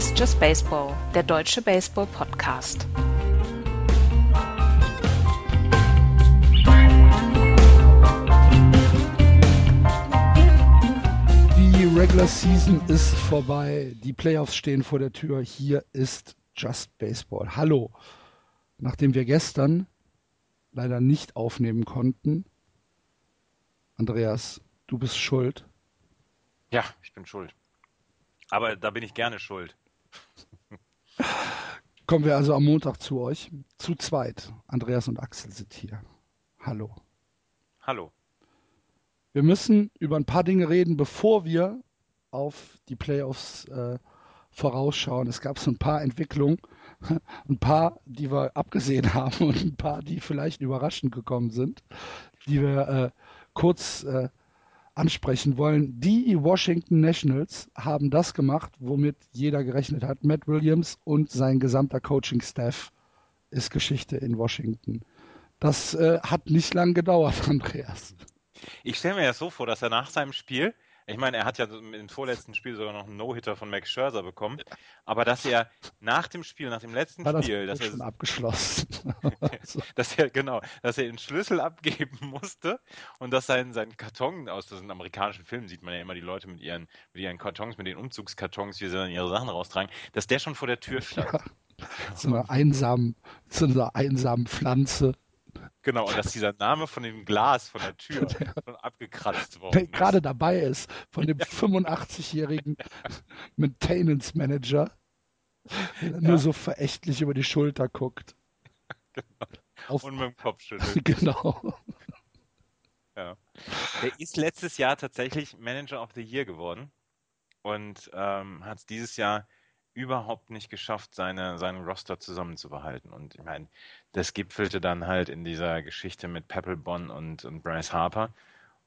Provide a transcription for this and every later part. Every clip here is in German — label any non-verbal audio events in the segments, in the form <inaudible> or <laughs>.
Hier ist Just Baseball, der deutsche Baseball-Podcast. Die Regular Season ist vorbei. Die Playoffs stehen vor der Tür. Hier ist Just Baseball. Hallo. Nachdem wir gestern leider nicht aufnehmen konnten, Andreas, du bist schuld. Ja, ich bin schuld. Aber da bin ich gerne schuld. Kommen wir also am Montag zu euch. Zu zweit. Andreas und Axel sind hier. Hallo. Hallo. Wir müssen über ein paar Dinge reden, bevor wir auf die Playoffs äh, vorausschauen. Es gab so ein paar Entwicklungen, <laughs> ein paar, die wir abgesehen <laughs> haben und ein paar, die vielleicht überraschend gekommen sind, die wir äh, kurz äh, ansprechen wollen. Die Washington Nationals haben das gemacht, womit jeder gerechnet hat. Matt Williams und sein gesamter Coaching-Staff ist Geschichte in Washington. Das äh, hat nicht lang gedauert, <laughs> Andreas. Ich stelle mir das so vor, dass er nach seinem Spiel ich meine, er hat ja im vorletzten Spiel sogar noch einen No-Hitter von Max Scherzer bekommen. Aber dass er nach dem Spiel, nach dem letzten War Spiel, das dass er schon abgeschlossen. <laughs> dass er genau, dass er den Schlüssel abgeben musste und dass sein, sein Karton aus diesen amerikanischen Filmen sieht man ja immer die Leute mit ihren, mit ihren Kartons, mit den Umzugskartons, wie sie dann ihre Sachen raustragen, dass der schon vor der Tür stand. Ja. So eine einsamen, so eine einsamen Pflanze. Genau, und dass dieser Name von dem Glas von der Tür <laughs> schon abgekratzt worden der ist. gerade dabei ist, von dem <laughs> 85-jährigen Maintenance Manager, der Ja. nur so verächtlich über die Schulter guckt. <laughs> Genau. Auf, Und mit dem Kopf schüttelt. genau. Ja. Der ist letztes Jahr tatsächlich Manager of the Year geworden und ähm, hat es dieses Jahr überhaupt nicht geschafft, seine, seinen Roster zusammenzubehalten. Und ich meine, das gipfelte dann halt in dieser Geschichte mit Papelbon und, und Bryce Harper.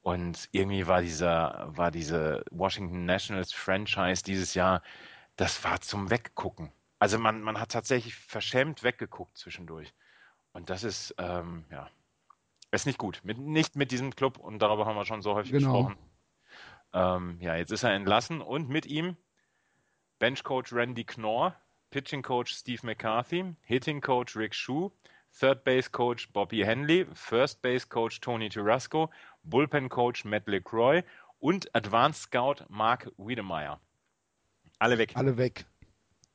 Und irgendwie war dieser, war diese Washington Nationals Franchise dieses Jahr, das war zum Weggucken. Also man, man hat tatsächlich verschämt weggeguckt zwischendurch. Und das ist, ähm, ja, ist nicht gut. Mit, nicht mit diesem Club und darüber haben wir schon so häufig Genau. gesprochen. Ähm, ja, jetzt ist er entlassen und mit ihm Benchcoach Randy Knorr, Pitching Coach Steve McCarthy, Hitting Coach Rick Shue, Third Base Coach Bobby Henley, First Base Coach Tony Turasco, Bullpen Coach Matt LeCroy und Advanced Scout Mark Wiedemeyer. Alle weg. Alle weg.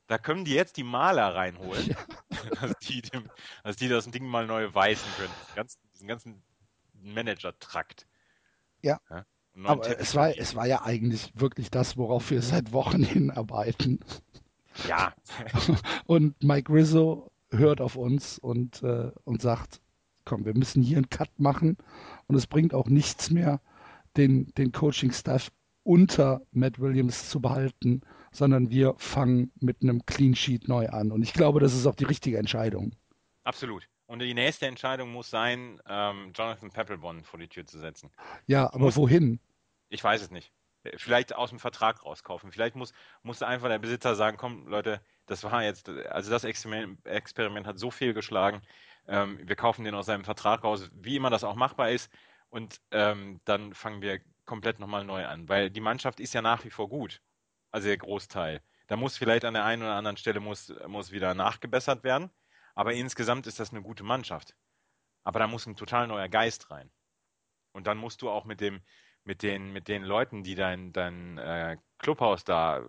Da können die jetzt die Maler reinholen, Ja. <laughs> dass, die dem, dass die das Ding mal neu weißen können. Ganzen, diesen ganzen Manager-Trakt. Ja. Neuen Aber Teppich es war, es war ja eigentlich wirklich das, worauf wir seit Wochen <laughs> hinarbeiten. Ja, <laughs> Und Mike Rizzo hört auf uns und, äh, und sagt, komm, wir müssen hier einen Cut machen. Und es bringt auch nichts mehr, den, den Coaching-Staff unter Matt Williams zu behalten, sondern wir fangen mit einem Clean Sheet neu an. Und ich glaube, das ist auch die richtige Entscheidung. absolut. Und die nächste Entscheidung muss sein, ähm, Jonathan Peppelbon vor die Tür zu setzen. Ja, aber wohin? Ich weiß es nicht. Vielleicht aus dem Vertrag rauskaufen. Vielleicht muss, muss einfach der Besitzer sagen, komm, Leute, das war jetzt, also das Experiment, Experiment hat so viel geschlagen. Ähm, wir kaufen den aus seinem Vertrag raus, wie immer das auch machbar ist. Und ähm, dann fangen wir komplett nochmal neu an. Weil die Mannschaft ist ja nach wie vor gut. Also der Großteil. Da muss vielleicht an der einen oder anderen Stelle muss, muss wieder nachgebessert werden. Aber insgesamt ist das eine gute Mannschaft. Aber da muss ein total neuer Geist rein. Und dann musst du auch mit dem, mit den, mit den Leuten, die dein, dein äh, Clubhaus da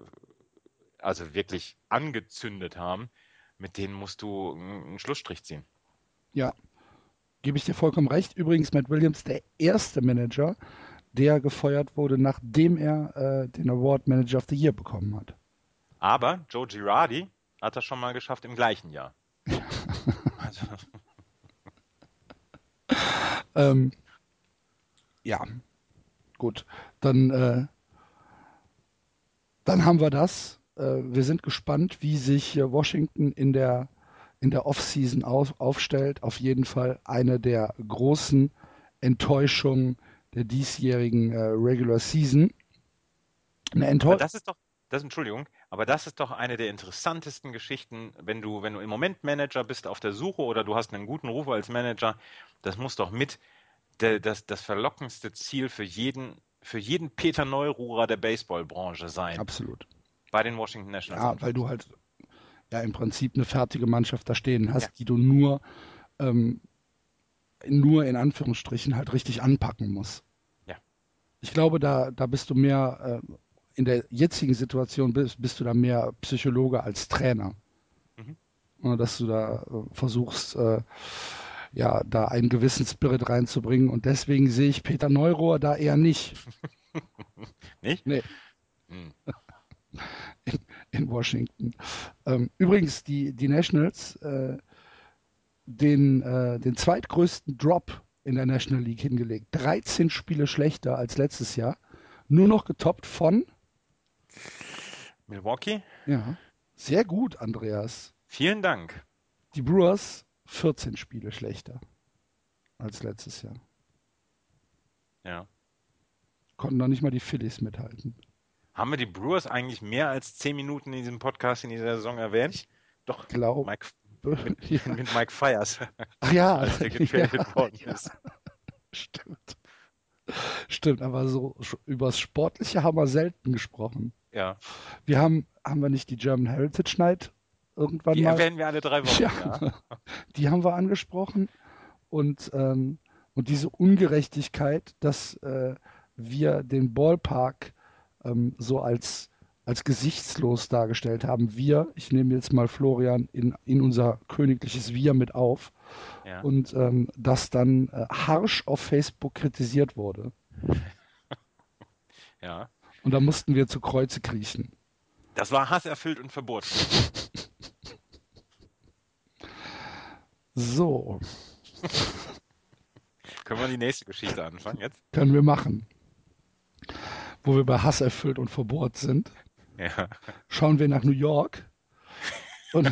also wirklich angezündet haben, mit denen musst du einen Schlussstrich ziehen. Ja, gebe ich dir vollkommen recht. Übrigens, Matt Williams, der erste Manager, der gefeuert wurde, nachdem er äh, den Award Manager of the Year bekommen hat. Aber Joe Girardi hat das schon mal geschafft im gleichen Jahr. <laughs> Also, Ähm, ja, gut. Dann, äh, dann haben wir das. Äh, wir sind gespannt, wie sich Washington in der, in der Offseason auf, aufstellt. Auf jeden Fall eine der großen Enttäuschungen der diesjährigen äh, Regular Season. Eine Enttäuschung. das ist doch, das, Entschuldigung, aber das ist doch eine der interessantesten Geschichten, wenn du, wenn du im Moment Manager bist auf der Suche oder du hast einen guten Ruf als Manager, das muss doch mit der, das, das verlockendste Ziel für jeden, für jeden Peter Neururer der Baseballbranche sein. Absolut. Bei den Washington Nationals. Ja, weil du halt ja im Prinzip eine fertige Mannschaft da stehen hast, ja. die du nur, ähm, nur in Anführungsstrichen halt richtig anpacken musst. Ja. Ich glaube, da, da bist du mehr, äh, in der jetzigen Situation bist, bist du da mehr Psychologe als Trainer. Mhm. Dass du da äh, versuchst, äh, ja, da einen gewissen Spirit reinzubringen. Und deswegen sehe ich Peter Neurohr da eher nicht. <laughs> nicht? Nee. Hm. In, <laughs> in, Washington. Ähm, übrigens, die, die Nationals, äh, den, äh, den zweitgrößten Drop in der National League hingelegt. 13 Spiele schlechter als letztes Jahr. Nur noch getoppt von Milwaukee? Ja. Sehr gut, Andreas. Vielen Dank. Die Brewers 14 Spiele schlechter als letztes Jahr. Ja. Konnten noch nicht mal die Phillies mithalten. Haben wir die Brewers eigentlich mehr als 10 Minuten in diesem Podcast in dieser Saison erwähnt? Doch, glaube Mike, <laughs> mit, ja. mit Mike Fires. <laughs> Ach ja, als <laughs> der getradet ja, worden ja. ist. Stimmt. Stimmt, aber so über das Sportliche haben wir selten gesprochen. Ja. Wir haben, haben wir nicht die German Heritage Night irgendwann die mal. Die erwähnen wir alle drei Wochen. <laughs> Ja, ja. Die haben wir angesprochen und, ähm, und diese Ungerechtigkeit, dass äh, wir den Ballpark ähm, so als, als gesichtslos dargestellt haben. Wir, ich nehme jetzt mal Florian in, in unser königliches Wir mit auf ja. und ähm, das dann äh, harsch auf Facebook kritisiert wurde. <laughs> ja. Und da mussten wir zu Kreuze kriechen. Das war hasserfüllt und verboten. <laughs> So. Können wir die nächste Geschichte anfangen jetzt? Können wir machen. Wo wir bei Hass erfüllt und verbohrt sind, ja. schauen wir nach New York und,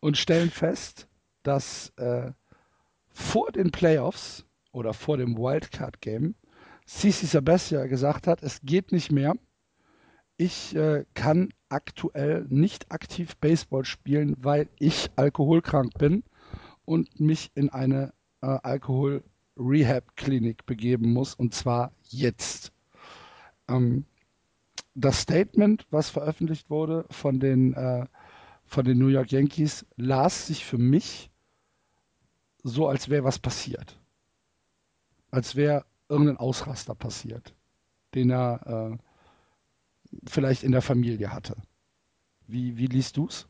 und stellen fest, dass äh, vor den Playoffs oder vor dem Wildcard-Game Sisi Sabathia gesagt hat, es geht nicht mehr. Ich äh, kann aktuell nicht aktiv Baseball spielen, weil ich alkoholkrank bin und mich in eine äh, Alkohol-Rehab-Klinik begeben muss, und zwar jetzt. Ähm, das Statement, was veröffentlicht wurde von den, äh, von den New York Yankees, las sich für mich so, als wäre was passiert. Als wäre irgendein Ausraster passiert, den er äh, vielleicht in der Familie hatte. Wie, wie liest du es?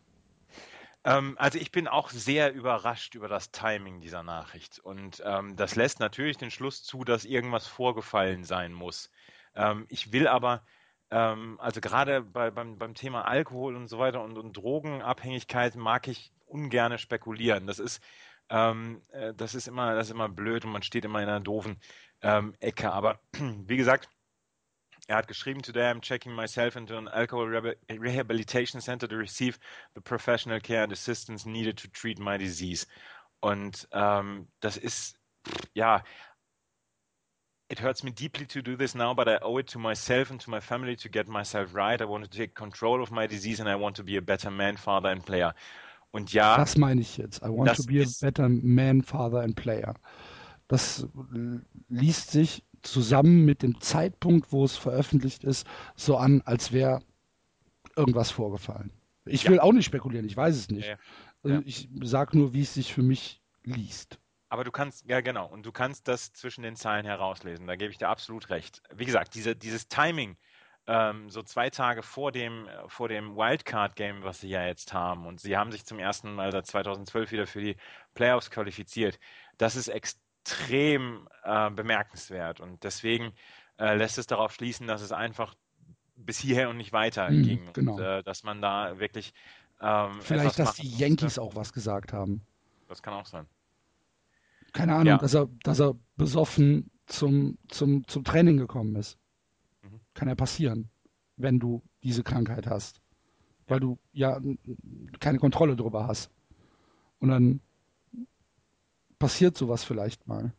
Ähm, also ich bin auch sehr überrascht über das Timing dieser Nachricht. Und ähm, das lässt natürlich den Schluss zu, dass irgendwas vorgefallen sein muss. Ähm, ich will aber, ähm, also gerade bei, beim, beim Thema Alkohol und so weiter und, und Drogenabhängigkeit mag ich ungern spekulieren. Das ist, ähm, äh, das ist immer, das ist immer blöd und man steht immer in einer doofen ähm, Ecke. Aber <clears throat> wie gesagt, er hat geschrieben, Today I'm checking myself into an alcohol rehabilitation center to receive the professional care and assistance needed to treat my disease. Und ähm, das ist, ja, it hurts me deeply to do this now, but I owe it to myself and to my family to get myself right. I want to take control of my disease and I want to be a better man, father and player. Und ja. Das meine ich jetzt. I want to be a better man, father and player. Das liest sich zusammen mit dem Zeitpunkt, wo es veröffentlicht ist, so an, als wäre irgendwas vorgefallen. Ich will auch nicht spekulieren, ich weiß es nicht. Ja, ja. Also ich sage nur, wie es sich für mich liest. Aber du kannst, ja genau, und du kannst das zwischen den Zeilen herauslesen, da gebe ich dir absolut recht. Wie gesagt, diese, dieses Timing, ähm, so zwei Tage vor dem, vor dem Wildcard-Game, was sie ja jetzt haben, und sie haben sich zum ersten Mal seit 2012 wieder für die Playoffs qualifiziert, das ist extrem extrem äh, bemerkenswert. Und deswegen äh, lässt es darauf schließen, dass es einfach bis hierher und nicht weiter mhm, ging. Genau. Und, äh, dass man da wirklich. Ähm, Vielleicht, dass die Yankees auch was gesagt haben. Das kann auch sein. Keine Ahnung, ja. dass, er, dass er besoffen zum, zum, zum Training gekommen ist. Mhm. Kann ja passieren, wenn du diese Krankheit hast. Weil du ja keine Kontrolle darüber hast. Und dann passiert sowas vielleicht mal.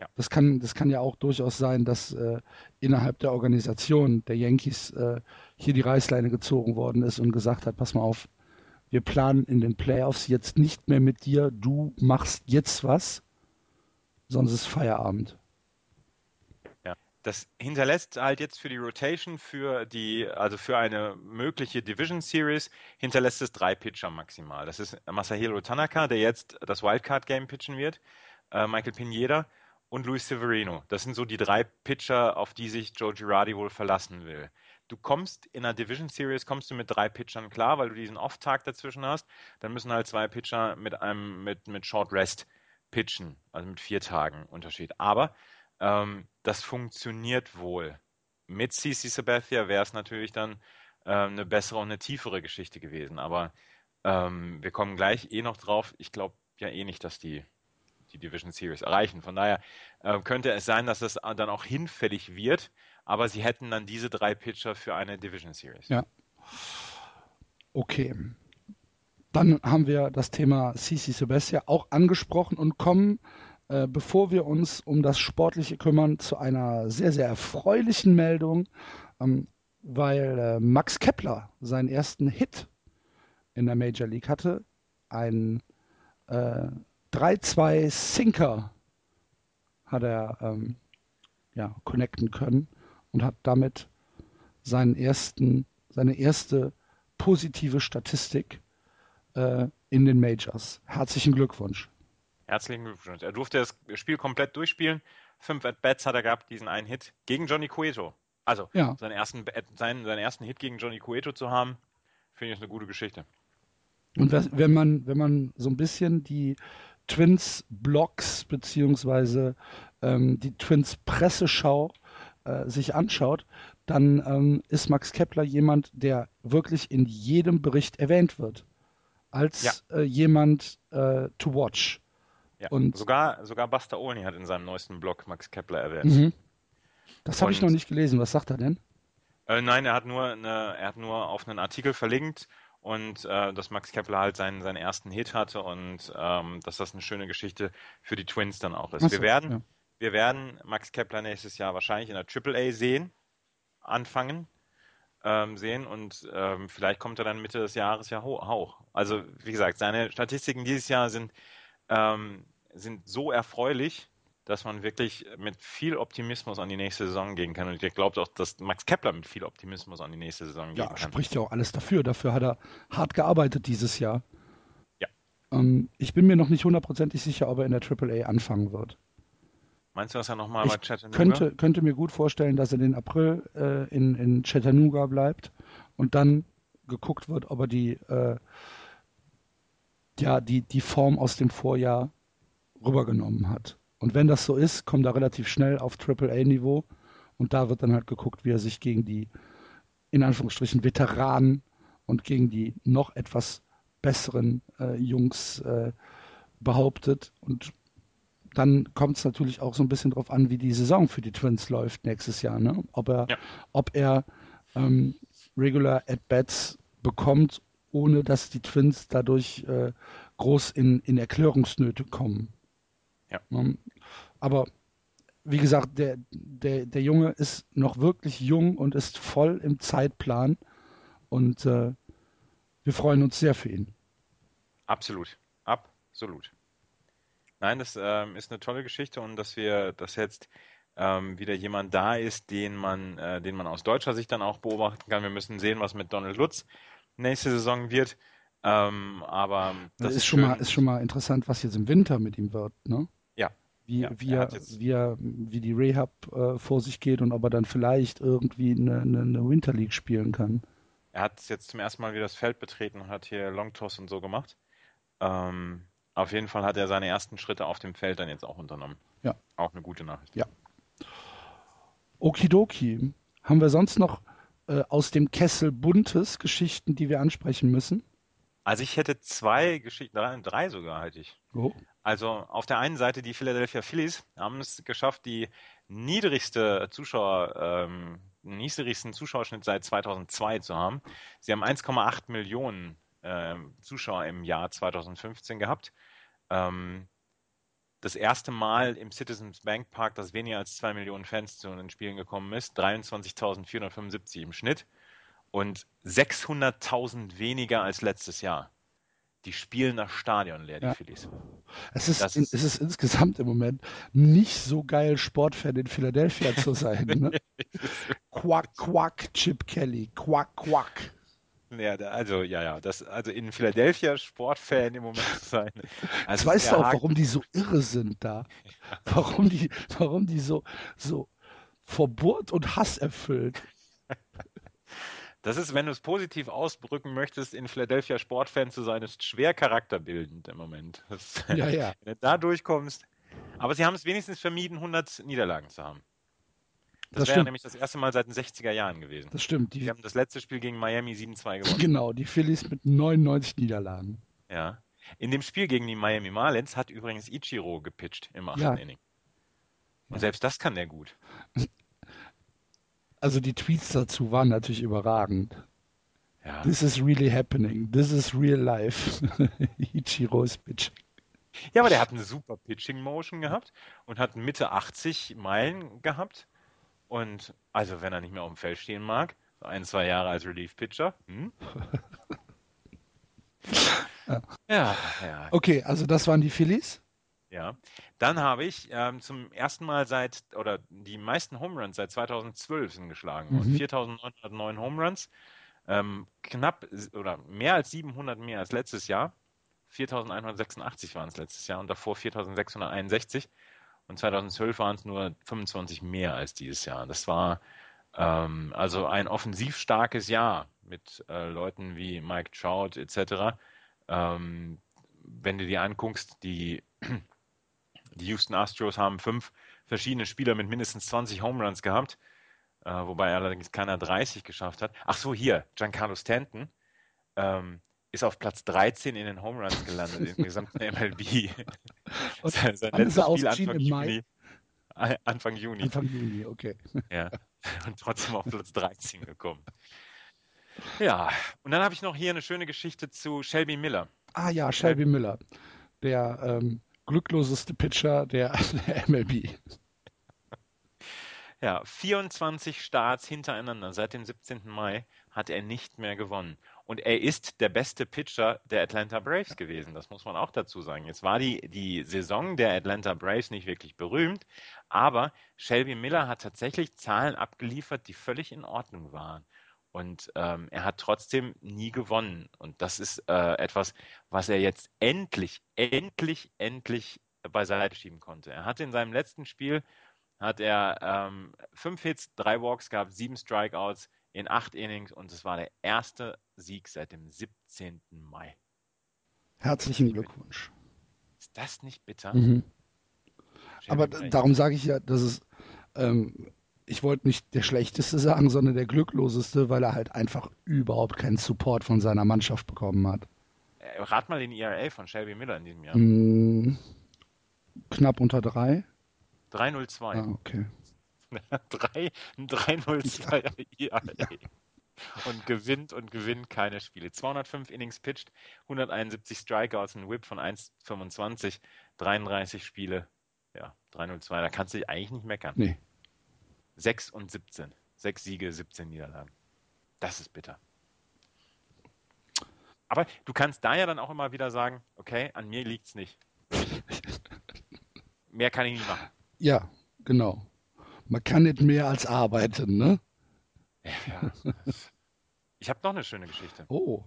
Ja. Das, kann, das kann ja auch durchaus sein, dass äh, innerhalb der Organisation der Yankees äh, hier die Reißleine gezogen worden ist und gesagt hat, pass mal auf, wir planen in den Playoffs jetzt nicht mehr mit dir, du machst jetzt was, sonst ist Feierabend. Das hinterlässt halt jetzt für die Rotation, für die, also für eine mögliche Division Series, hinterlässt es drei Pitcher maximal. Das ist Masahiro Tanaka, der jetzt das Wildcard Game pitchen wird, äh, Michael Pineda und Luis Severino. Das sind so die drei Pitcher, auf die sich Joe Girardi wohl verlassen will. Du kommst in einer Division Series, kommst du mit drei Pitchern klar, weil du diesen Off-Tag dazwischen hast. Dann müssen halt zwei Pitcher mit einem, mit, mit Short Rest pitchen, also mit vier Tagen Unterschied. Aber ähm, das funktioniert wohl. Mit CC Sabathia wäre es natürlich dann äh, eine bessere und eine tiefere Geschichte gewesen. Aber ähm, wir kommen gleich eh noch drauf. Ich glaube ja eh nicht, dass die die Division Series erreichen. Von daher äh, könnte es sein, dass es dann auch hinfällig wird, aber sie hätten dann diese drei Pitcher für eine Division Series. Ja. Okay. Dann haben wir das Thema CC Sebastian auch angesprochen und kommen äh, bevor wir uns um das Sportliche kümmern, zu einer sehr, sehr erfreulichen Meldung, ähm, weil äh, Max Kepler seinen ersten Hit in der Major League hatte. Ein äh, 3-2 Sinker hat er ähm, ja, connecten können und hat damit seinen ersten, seine erste positive Statistik äh, in den Majors. Herzlichen Glückwunsch. Herzlichen Glückwunsch. Er durfte das Spiel komplett durchspielen. Fünf At-Bats hat er gehabt, diesen einen Hit gegen Johnny Cueto. Also ja. seinen, ersten, seinen, seinen ersten Hit gegen Johnny Cueto zu haben, finde ich eine gute Geschichte. Und wenn man, wenn man so ein bisschen die Twins Blogs beziehungsweise ähm, die Twins Presseschau äh, sich anschaut, dann ähm, ist Max Kepler jemand, der wirklich in jedem Bericht erwähnt wird. Als ja. äh, jemand äh, to watch. Ja, und sogar, sogar Buster Olney hat in seinem neuesten Blog Max Kepler erwähnt. Mhm. Das habe ich noch nicht gelesen. Was sagt er denn? Äh, nein, er hat nur eine, er hat nur auf einen Artikel verlinkt und äh, dass Max Kepler halt seinen, seinen ersten Hit hatte und ähm, dass das eine schöne Geschichte für die Twins dann auch ist. So, wir werden, ja. wir werden Max Kepler nächstes Jahr wahrscheinlich in der AAA sehen, anfangen. Ähm, sehen und ähm, vielleicht kommt er dann Mitte des Jahres ja hoch. Also wie gesagt, seine Statistiken dieses Jahr sind ähm, sind so erfreulich, dass man wirklich mit viel Optimismus an die nächste Saison gehen kann. Und ich glaube auch, dass Max Kepler mit viel Optimismus an die nächste Saison gehen ja, kann. Ja, spricht ja auch alles dafür. Dafür hat er hart gearbeitet dieses Jahr. Ja. Ähm, ich bin mir noch nicht hundertprozentig sicher, ob er in der AAA anfangen wird. Meinst du, dass er nochmal bei Chattanooga? Könnte, könnte mir gut vorstellen, dass er den April äh, in, in Chattanooga bleibt und dann geguckt wird, ob er die äh, ja die, die Form aus dem Vorjahr rübergenommen hat. Und wenn das so ist, kommt er relativ schnell auf AAA-Niveau und da wird dann halt geguckt, wie er sich gegen die in Anführungsstrichen Veteranen und gegen die noch etwas besseren äh, Jungs äh, behauptet. Und dann kommt es natürlich auch so ein bisschen darauf an, wie die Saison für die Twins läuft nächstes Jahr. Ne? Ob er, ja. ob er ähm, Regular At-Bats bekommt ohne dass die Twins dadurch äh, groß in, in Erklärungsnöte kommen. Ja. Um, aber wie gesagt, der, der, der Junge ist noch wirklich jung und ist voll im Zeitplan und äh, wir freuen uns sehr für ihn. Absolut, absolut. Nein, das ähm, ist eine tolle Geschichte und dass wir, dass jetzt ähm, wieder jemand da ist, den man, äh, den man aus deutscher Sicht dann auch beobachten kann. Wir müssen sehen, was mit Donald Lutz nächste Saison wird. Ähm, aber das, das ist, ist, schon mal, ist schon mal interessant, was jetzt im Winter mit ihm wird, ne? Ja. Wie, ja, wie, er, wie, er, wie die Rehab äh, vor sich geht und ob er dann vielleicht irgendwie eine, eine, eine Winter League spielen kann. Er hat jetzt zum ersten Mal wieder das Feld betreten und hat hier Long Toss und so gemacht. Ähm, auf jeden Fall hat er seine ersten Schritte auf dem Feld dann jetzt auch unternommen. Ja. Auch eine gute Nachricht. Ja. Okidoki. Haben wir sonst noch äh, aus dem Kessel Buntes Geschichten, die wir ansprechen müssen? Also ich hätte zwei Geschichten, drei, drei sogar hätte ich. Oh. Also auf der einen Seite die Philadelphia Phillies haben es geschafft, die niedrigste Zuschauer, ähm, niedrigsten Zuschauerschnitt seit 2002 zu haben. Sie haben 1,8 Millionen äh, Zuschauer im Jahr 2015 gehabt. Ähm, das erste Mal im Citizens Bank Park, dass weniger als zwei Millionen Fans zu den Spielen gekommen ist, 23.475 im Schnitt und 600.000 weniger als letztes Jahr. Die spielen nach Stadion leer, die Ja. Phillies. Es ist, Das ist- es ist insgesamt im Moment nicht so geil, Sportfan in Philadelphia zu sein. Ne? <laughs> Quack, quack, Chip Kelly, quack, quack. Ja, also, ja, ja, das, also in Philadelphia Sportfan im Moment zu sein. Also Jetzt weißt du auch, Haken- warum die so irre sind da. Warum die, warum die so, so Verburt und Hass erfüllt. Das ist, wenn du es positiv ausdrücken möchtest, in Philadelphia Sportfan zu sein, ist schwer charakterbildend im Moment. Das, Ja, ja. Wenn du da durchkommst. Aber sie haben es wenigstens vermieden, 100 Niederlagen zu haben. Das, Das wäre nämlich das erste Mal seit den 60er Jahren gewesen. Das stimmt. Sie Die, haben das letzte Spiel gegen Miami 7-2 gewonnen. <laughs> genau, die Phillies mit 99 Niederlagen. Ja. In dem Spiel gegen die Miami Marlins hat übrigens Ichiro gepitcht im achten Ja. Inning. Und Ja. selbst das kann der gut. <laughs> Also die Tweets dazu waren natürlich überragend. Ja. This is really happening. This is real life. <laughs> Ichiro's pitch. Ja, aber der hat eine super Pitching Motion gehabt und hat Mitte 80 Meilen gehabt. Und also, wenn er nicht mehr auf dem Feld stehen mag, so ein, zwei Jahre als Relief Pitcher. Hm? <laughs> Ja, ja, Okay, also das waren die Phillies. ja. Dann habe ich ähm, zum ersten Mal seit, oder die meisten Home Runs seit 2012 sind geschlagen. Mhm. 4909 Home Runs. Ähm, knapp oder mehr als 700 mehr als letztes Jahr. 4186 waren es letztes Jahr und davor 4661. Und 2012 waren es nur 25 mehr als dieses Jahr. Das war ähm, also ein offensiv starkes Jahr mit äh, Leuten wie Mike Trout etc. Ähm, wenn du dir anguckst, die, <clears throat> die Houston Astros haben fünf verschiedene Spieler mit mindestens 20 Home Runs gehabt, äh, wobei allerdings keiner 30 geschafft hat. Ach so, hier, Giancarlo Stanton ähm, ist auf Platz 13 in den Home Runs gelandet im gesamten <laughs> MLB. <laughs> Sein sein letztes Spiel? Anfang Im Mai? Juni. Äh, Anfang Juni. Anfang Juni, okay. Ja. Und trotzdem auf Platz 13 gekommen. Ja, und dann habe ich noch hier eine schöne Geschichte zu Shelby Miller. Ah ja, Shelby Miller. Der ähm, glückloseste Pitcher der, der MLB. Ja, 24 Starts hintereinander seit dem 17. Mai hat er nicht mehr gewonnen. Und er ist der beste Pitcher der Atlanta Braves gewesen. Das muss man auch dazu sagen. Jetzt war die, die Saison der Atlanta Braves nicht wirklich berühmt, aber Shelby Miller hat tatsächlich Zahlen abgeliefert, die völlig in Ordnung waren. Und ähm, er hat trotzdem nie gewonnen. Und das ist äh, etwas, was er jetzt endlich, endlich, endlich beiseite schieben konnte. Er hatte in seinem letzten Spiel hat er ähm, fünf Hits, drei Walks gehabt, sieben Strikeouts in acht Innings und es war der erste Sieg seit dem 17. Mai. Herzlichen Glückwunsch. Ist das nicht bitter? Mhm. Aber darum sage ich ja, dass es, ähm, ich wollte nicht der schlechteste sagen, sondern der glückloseste, weil er halt einfach überhaupt keinen Support von seiner Mannschaft bekommen hat. äh, rat mal den ERA von Shelby Miller in diesem Jahr. Mm, knapp unter drei. 302. Ah, okay. <laughs> Drei- ein 302 ERA. Und gewinnt und gewinnt keine Spiele. 205 Innings pitched, 171 Strikeouts, ein Whip von 1,25, 33 Spiele. Ja, 302. Da kannst du dich eigentlich nicht meckern. Nee. 6 und 17. 6 Siege, 17 Niederlagen. Das ist bitter. Aber du kannst da ja dann auch immer wieder sagen, okay, an mir liegt's nicht. <laughs> Mehr kann ich nicht machen. Ja, genau. Man kann nicht mehr als arbeiten, ne? Ja. Ich habe noch eine schöne Geschichte. Oh,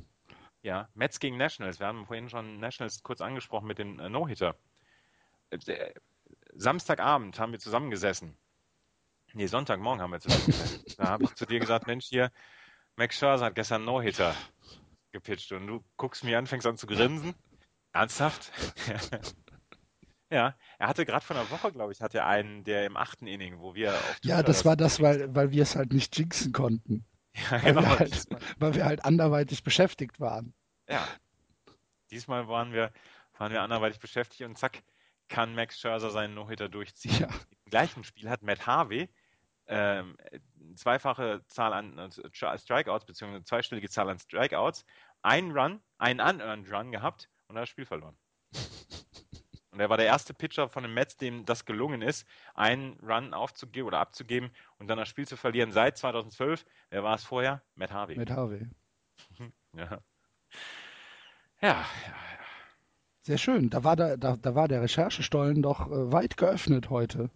Ja, Mets gegen Nationals. Wir haben vorhin schon Nationals kurz angesprochen mit dem äh, No-Hitter. Äh, Samstagabend haben wir zusammengesessen. Nee, Sonntagmorgen haben wir zusammengesessen. <laughs> da habe ich zu dir gesagt, Mensch, hier, Max Scherzer hat gestern No-Hitter gepitcht. Und du guckst mir an, fängst an zu grinsen. Ernsthaft? <laughs> ja, er hatte gerade vor einer Woche, glaube ich, hatte er einen, der im achten Inning, wo wir auf ja, Twitter das war das, weil, weil wir es halt nicht jinxen konnten. <laughs> Ja, Weil, genau. wir halt, weil wir halt anderweitig beschäftigt waren. Ja. Diesmal waren wir, waren wir anderweitig beschäftigt und zack, kann Max Scherzer seinen No-Hitter durchziehen. Ja. Im gleichen Spiel hat Matt Harvey ähm, zweifache Zahl an äh, Strikeouts, beziehungsweise zweistellige Zahl an Strikeouts, einen Run, einen unearned Run gehabt und hat das Spiel verloren. <laughs> Und er war der erste Pitcher von den Mets, dem das gelungen ist, einen Run aufzugeben oder abzugeben und dann das Spiel zu verlieren seit 2012. Wer war es vorher? Matt Harvey. Mit Harvey. <laughs> Ja. Ja, ja, ja. Sehr schön. Da war der, da, da war der Recherchestollen doch äh, weit geöffnet heute.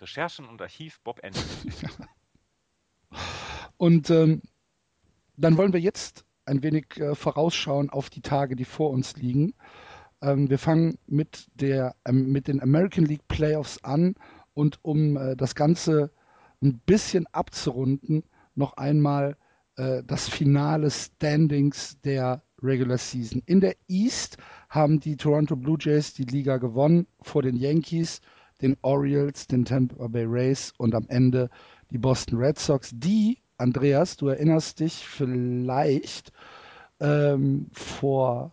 Recherchen und Archiv Bob Anderson. <laughs> Und ähm, dann wollen wir jetzt ein wenig äh, vorausschauen auf die Tage, die vor uns liegen. Ähm, wir fangen mit, der, ähm, mit den American League Playoffs an und um äh, das Ganze ein bisschen abzurunden, noch einmal äh, das finale Standings der Regular Season. In der East haben die Toronto Blue Jays die Liga gewonnen vor den Yankees, den Orioles, den Tampa Bay Rays und am Ende die Boston Red Sox, die, Andreas, du erinnerst dich vielleicht ähm, vor,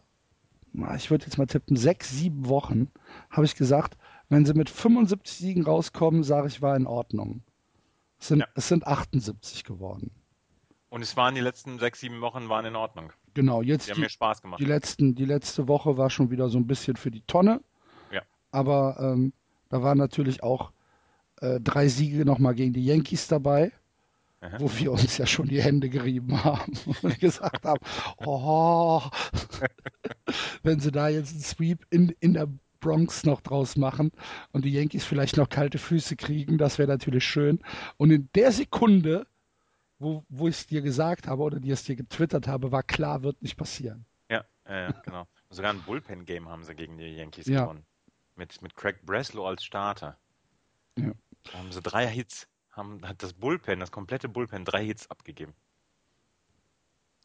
ich würde jetzt mal tippen, sechs, sieben Wochen, habe ich gesagt, wenn sie mit 75 Siegen rauskommen, sage ich, war in Ordnung. Es sind, ja. es sind 78 geworden. Und es waren die letzten sechs, sieben Wochen waren in Ordnung. Genau, jetzt die, haben mir Spaß gemacht. Die, letzten, die letzte Woche war schon wieder so ein bisschen für die Tonne. Ja. Aber ähm, da waren natürlich auch äh, drei Siege nochmal gegen die Yankees dabei, Aha. wo wir uns ja schon die Hände gerieben haben <laughs> und gesagt haben, oh, <laughs> wenn sie da jetzt einen Sweep in, in der Bronx noch draus machen und die Yankees vielleicht noch kalte Füße kriegen, das wäre natürlich schön. Und in der Sekunde wo, wo ich es dir gesagt habe oder dir es dir getwittert habe, war klar, wird nicht passieren. Ja, äh, genau. Sogar ein Bullpen-Game haben sie gegen die Yankees ja. gewonnen. Mit, mit Craig Breslow als Starter. Ja. Da haben sie drei Hits, haben, hat das Bullpen, das komplette Bullpen, drei Hits abgegeben.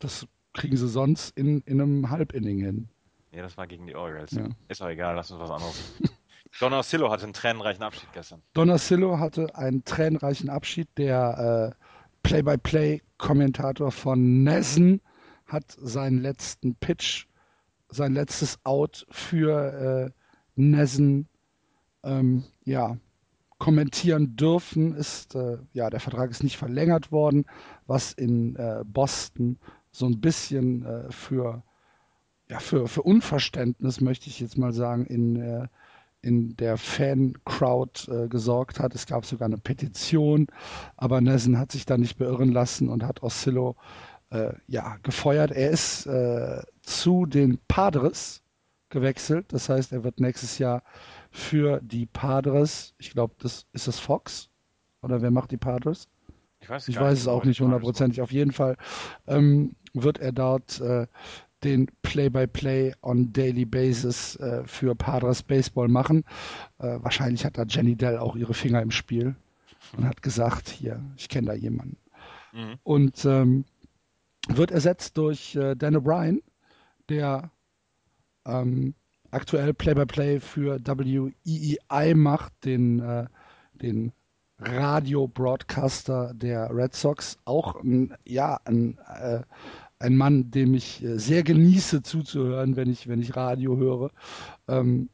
Das kriegen sie sonst in, in einem Halbinning hin. Ja, das war gegen die Orioles. Ja. Ist auch egal, lass uns was anderes. <laughs> Don Orsillo hatte einen tränenreichen Abschied gestern. Don Orsillo hatte einen tränenreichen Abschied, der äh, Play-by-Play-Kommentator von Nessen hat seinen letzten Pitch, sein letztes Out für äh, Nessen ähm, ja, kommentieren dürfen. Ist, äh, ja, der Vertrag ist nicht verlängert worden, was in äh, Boston so ein bisschen äh, für, ja, für, für Unverständnis, möchte ich jetzt mal sagen, in äh, in der Fan-Crowd äh, gesorgt hat. Es gab sogar eine Petition, aber Nessen hat sich da nicht beirren lassen und hat Oscillo äh, ja, gefeuert. Er ist zu den Padres gewechselt. Das heißt, er wird nächstes Jahr für die Padres, ich glaube, das ist das Fox oder wer macht die Padres? Ich weiß, ich weiß es auch nicht hundertprozentig. Auf jeden Fall ähm, wird er dort äh, den Play-by-Play on Daily Basis äh, für Padres Baseball machen. Äh, wahrscheinlich hat da Jenny Dell auch ihre Finger im Spiel und hat gesagt, hier, ich kenne da jemanden. Mhm. Und ähm, wird ersetzt durch äh, Dan O'Brien, der ähm, aktuell Play-by-Play für WEEI macht, den, äh, den Radio-Broadcaster der Red Sox. Auch ein, ja, ein äh, ein Mann, dem ich äh, sehr genieße zuzuhören, wenn ich, wenn ich Radio höre. Ähm,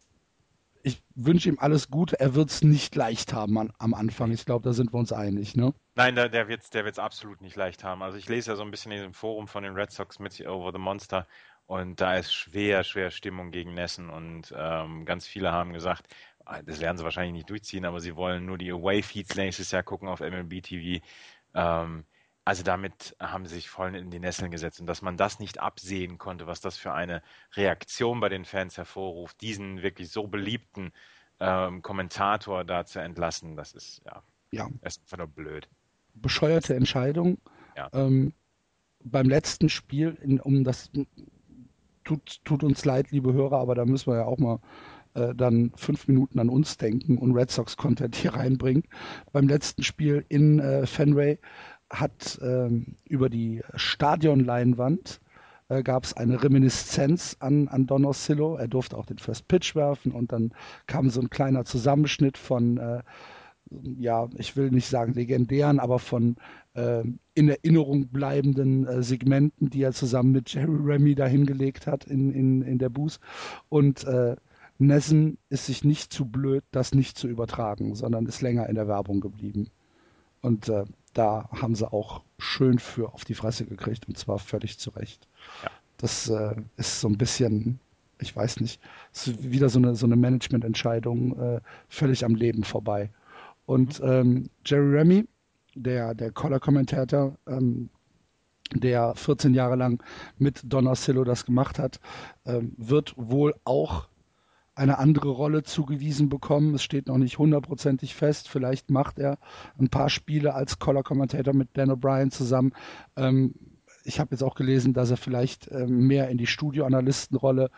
ich wünsche ihm alles Gute. Er wird es nicht leicht haben an, am Anfang. Ich glaube, da sind wir uns einig, ne? Nein, der, der wird es der wird's absolut nicht leicht haben. Also ich lese ja so ein bisschen in dem Forum von den Red Sox mit Over the Monster und da ist schwer, schwer Stimmung gegen Nessen und ähm, ganz viele haben gesagt, ah, das werden sie wahrscheinlich nicht durchziehen, aber sie wollen nur die Away-Feeds nächstes Jahr gucken auf MLB TV. Ähm, also damit haben sie sich voll in die Nesseln gesetzt und dass man das nicht absehen konnte, was das für eine Reaktion bei den Fans hervorruft, diesen wirklich so beliebten ähm, Kommentator da zu entlassen, das ist ja, ja. ist einfach nur blöd. Bescheuerte Entscheidung. Ja. Ähm, beim letzten Spiel, in, um das tut, tut uns leid, liebe Hörer, aber da müssen wir ja auch mal äh, dann fünf Minuten an uns denken und Red Sox Content hier reinbringen. Beim letzten Spiel in äh, Fenway hat ähm, über die Stadionleinwand äh, gab es eine Reminiszenz an, an Don Oscillo. Er durfte auch den First Pitch werfen und dann kam so ein kleiner Zusammenschnitt von, äh, ja, ich will nicht sagen legendären, aber von äh, in Erinnerung bleibenden äh, Segmenten, die er zusammen mit Jerry Remy da hingelegt hat in, in, in der Booth. Und äh, Nessen ist sich nicht zu blöd, das nicht zu übertragen, sondern ist länger in der Werbung geblieben. Und äh, da haben sie auch schön für auf die Fresse gekriegt und zwar völlig zu Recht. Ja. Das äh, ist so ein bisschen, ich weiß nicht, wieder so eine, so eine Managemententscheidung äh, völlig am Leben vorbei. Und mhm. ähm, Jerry Remy, der, der Color-Kommentator, ähm, der 14 Jahre lang mit Don Orsillo das gemacht hat, ähm, wird wohl auch eine andere Rolle zugewiesen bekommen. Es steht noch nicht hundertprozentig fest. Vielleicht macht er ein paar Spiele als Color Commentator mit Dan O'Brien zusammen. Ähm, ich habe jetzt auch gelesen, dass er vielleicht äh, mehr in die Studioanalystenrolle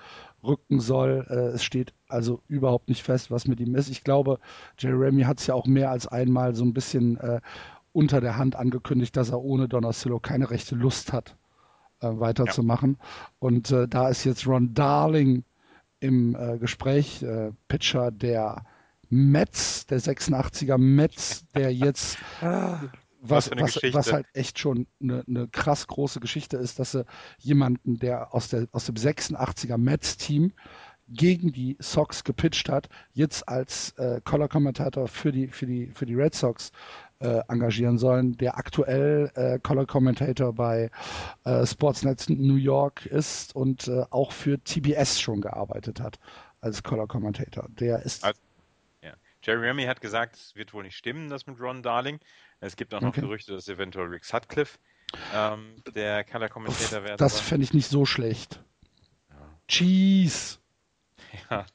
rücken soll. Äh, es steht also überhaupt nicht fest, was mit ihm ist. Ich glaube, Jeremy hat es ja auch mehr als einmal so ein bisschen äh, unter der Hand angekündigt, dass er ohne Donacillo keine rechte Lust hat, äh, weiterzumachen. Ja. Und äh, da ist jetzt Ron Darling im äh, Gespräch, Pitcher der Mets, der 86er Mets, der jetzt ah was, was, was, halt echt schon eine, eine, krass große Geschichte ist, dass sie jemanden, der aus, der, aus dem 86er Mets-Team gegen die Sox gepitcht hat, jetzt als äh, Color-Kommentator für die, für, die, für die Red Sox äh, engagieren sollen, der aktuell äh, Color-Commentator bei äh, Sportsnet New York ist und äh, auch für TBS schon gearbeitet hat als Color-Commentator. Der ist... Also, ja. Jerry Remy hat gesagt, es wird wohl nicht stimmen, das mit Ron Darling. Es gibt auch noch okay. Gerüchte, dass eventuell Rick Sutcliffe ähm, der Color Commentator werden Das fände ich nicht so schlecht. Ja. Cheese! <laughs> Ja.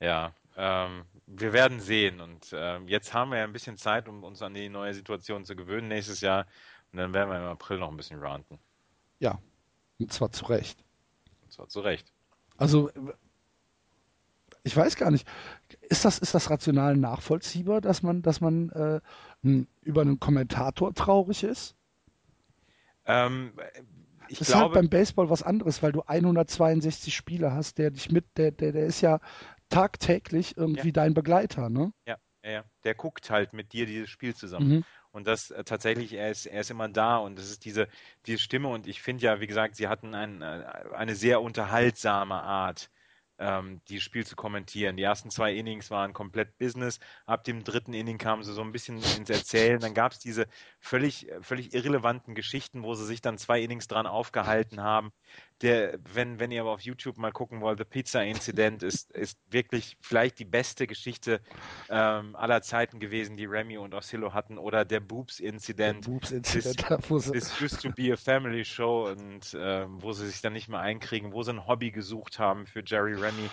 ja, ähm, wir werden sehen. Und ähm, jetzt haben wir ja ein bisschen Zeit, um uns an die neue Situation zu gewöhnen nächstes Jahr. Und dann werden wir im April noch ein bisschen ranten. Ja, und zwar zu Recht. Und zwar zu Recht. Also ich weiß gar nicht, ist das, ist das rational nachvollziehbar, dass man, dass man äh, über einen Kommentator traurig ist? Ähm, ich das glaube, ist halt beim Baseball was anderes, weil du 162 Spieler hast, der dich mit, der, der, der ist ja tagtäglich irgendwie ja. dein Begleiter, ne? Ja, ja, der guckt halt mit dir dieses Spiel zusammen. Mhm. Und das äh, tatsächlich, er ist, er ist immer da und es ist diese, diese Stimme und ich finde ja, wie gesagt, sie hatten ein, äh, eine sehr unterhaltsame Art ähm, die Spiel zu kommentieren. Die ersten zwei Innings waren komplett Business. Ab dem dritten Inning kamen sie so ein bisschen ins Erzählen. Dann gab es diese völlig, völlig irrelevanten Geschichten, wo sie sich dann zwei Innings dran aufgehalten haben der, wenn, wenn ihr aber auf YouTube mal gucken wollt, The Pizza Incident ist, ist wirklich vielleicht die beste Geschichte ähm, aller Zeiten gewesen, die Remy und Oscillo hatten, oder der Boobs Incident. Boobs Incident. <laughs> This, this used to be a family show und ähm, wo sie sich dann nicht mehr einkriegen, wo sie ein Hobby gesucht haben für Jerry Remy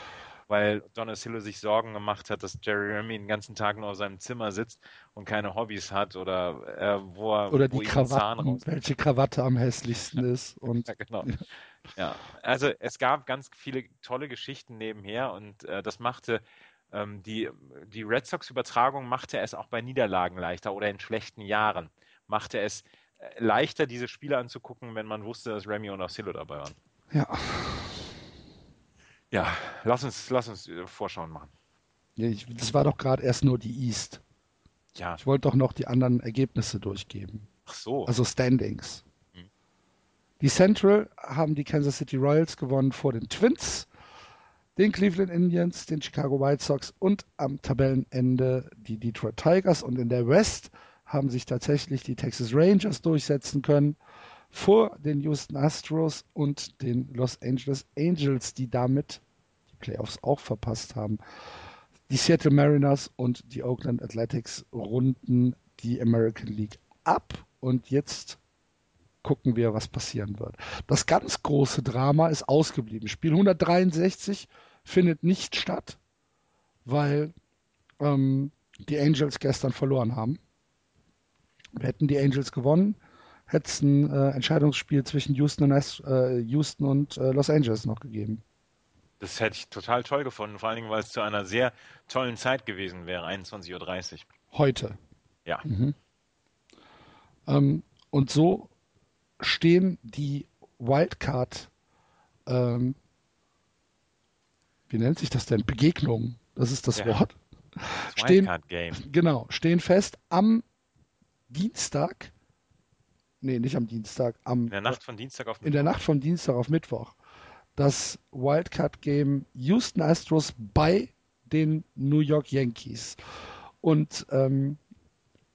weil Donacillo sich Sorgen gemacht hat, dass Jerry Remy den ganzen Tag nur auf seinem Zimmer sitzt und keine Hobbys hat oder äh, wo er oder wo die Krawatten, welche Krawatte am hässlichsten ist und <laughs> ja, genau. Ja, also es gab ganz viele tolle Geschichten nebenher und äh, das machte ähm, die, die Red Sox-Übertragung machte es auch bei Niederlagen leichter oder in schlechten Jahren machte es äh, leichter, diese Spiele anzugucken, wenn man wusste, dass Remy und Oscillo dabei waren. Ja. Ja, lass uns, lass uns äh, Vorschauen machen. Ich, das war doch gerade erst nur die East. Ja. Ich wollte doch noch die anderen Ergebnisse durchgeben. Ach so. Also Standings. Die Central haben die Kansas City Royals gewonnen vor den Twins, den Cleveland Indians, den Chicago White Sox und am Tabellenende die Detroit Tigers. Und in der West haben sich tatsächlich die Texas Rangers durchsetzen können vor den Houston Astros und den Los Angeles Angels, die damit Playoffs auch verpasst haben. Die Seattle Mariners und die Oakland Athletics runden die American League ab und jetzt gucken wir, was passieren wird. Das ganz große Drama ist ausgeblieben. Spiel 163 findet nicht statt, weil ähm, die Angels gestern verloren haben. Hätten die Angels gewonnen, hätte es ein äh, Entscheidungsspiel zwischen Houston und, äh, Houston und äh, Los Angeles noch gegeben. Das hätte ich total toll gefunden, vor allen Dingen, weil es zu einer sehr tollen Zeit gewesen wäre, 21.30 Uhr. Heute. Ja. Mhm. Ähm, und so stehen die Wildcard, ähm, wie nennt sich das denn? Begegnungen, das ist das ja. Wort. Das stehen, Game. Genau, stehen fest am Dienstag, nee, nicht am Dienstag, am, in der Nacht von Dienstag auf Mittwoch. In der Nacht von Dienstag auf Mittwoch. Das Wildcard Game Houston Astros bei den New York Yankees. Und ähm,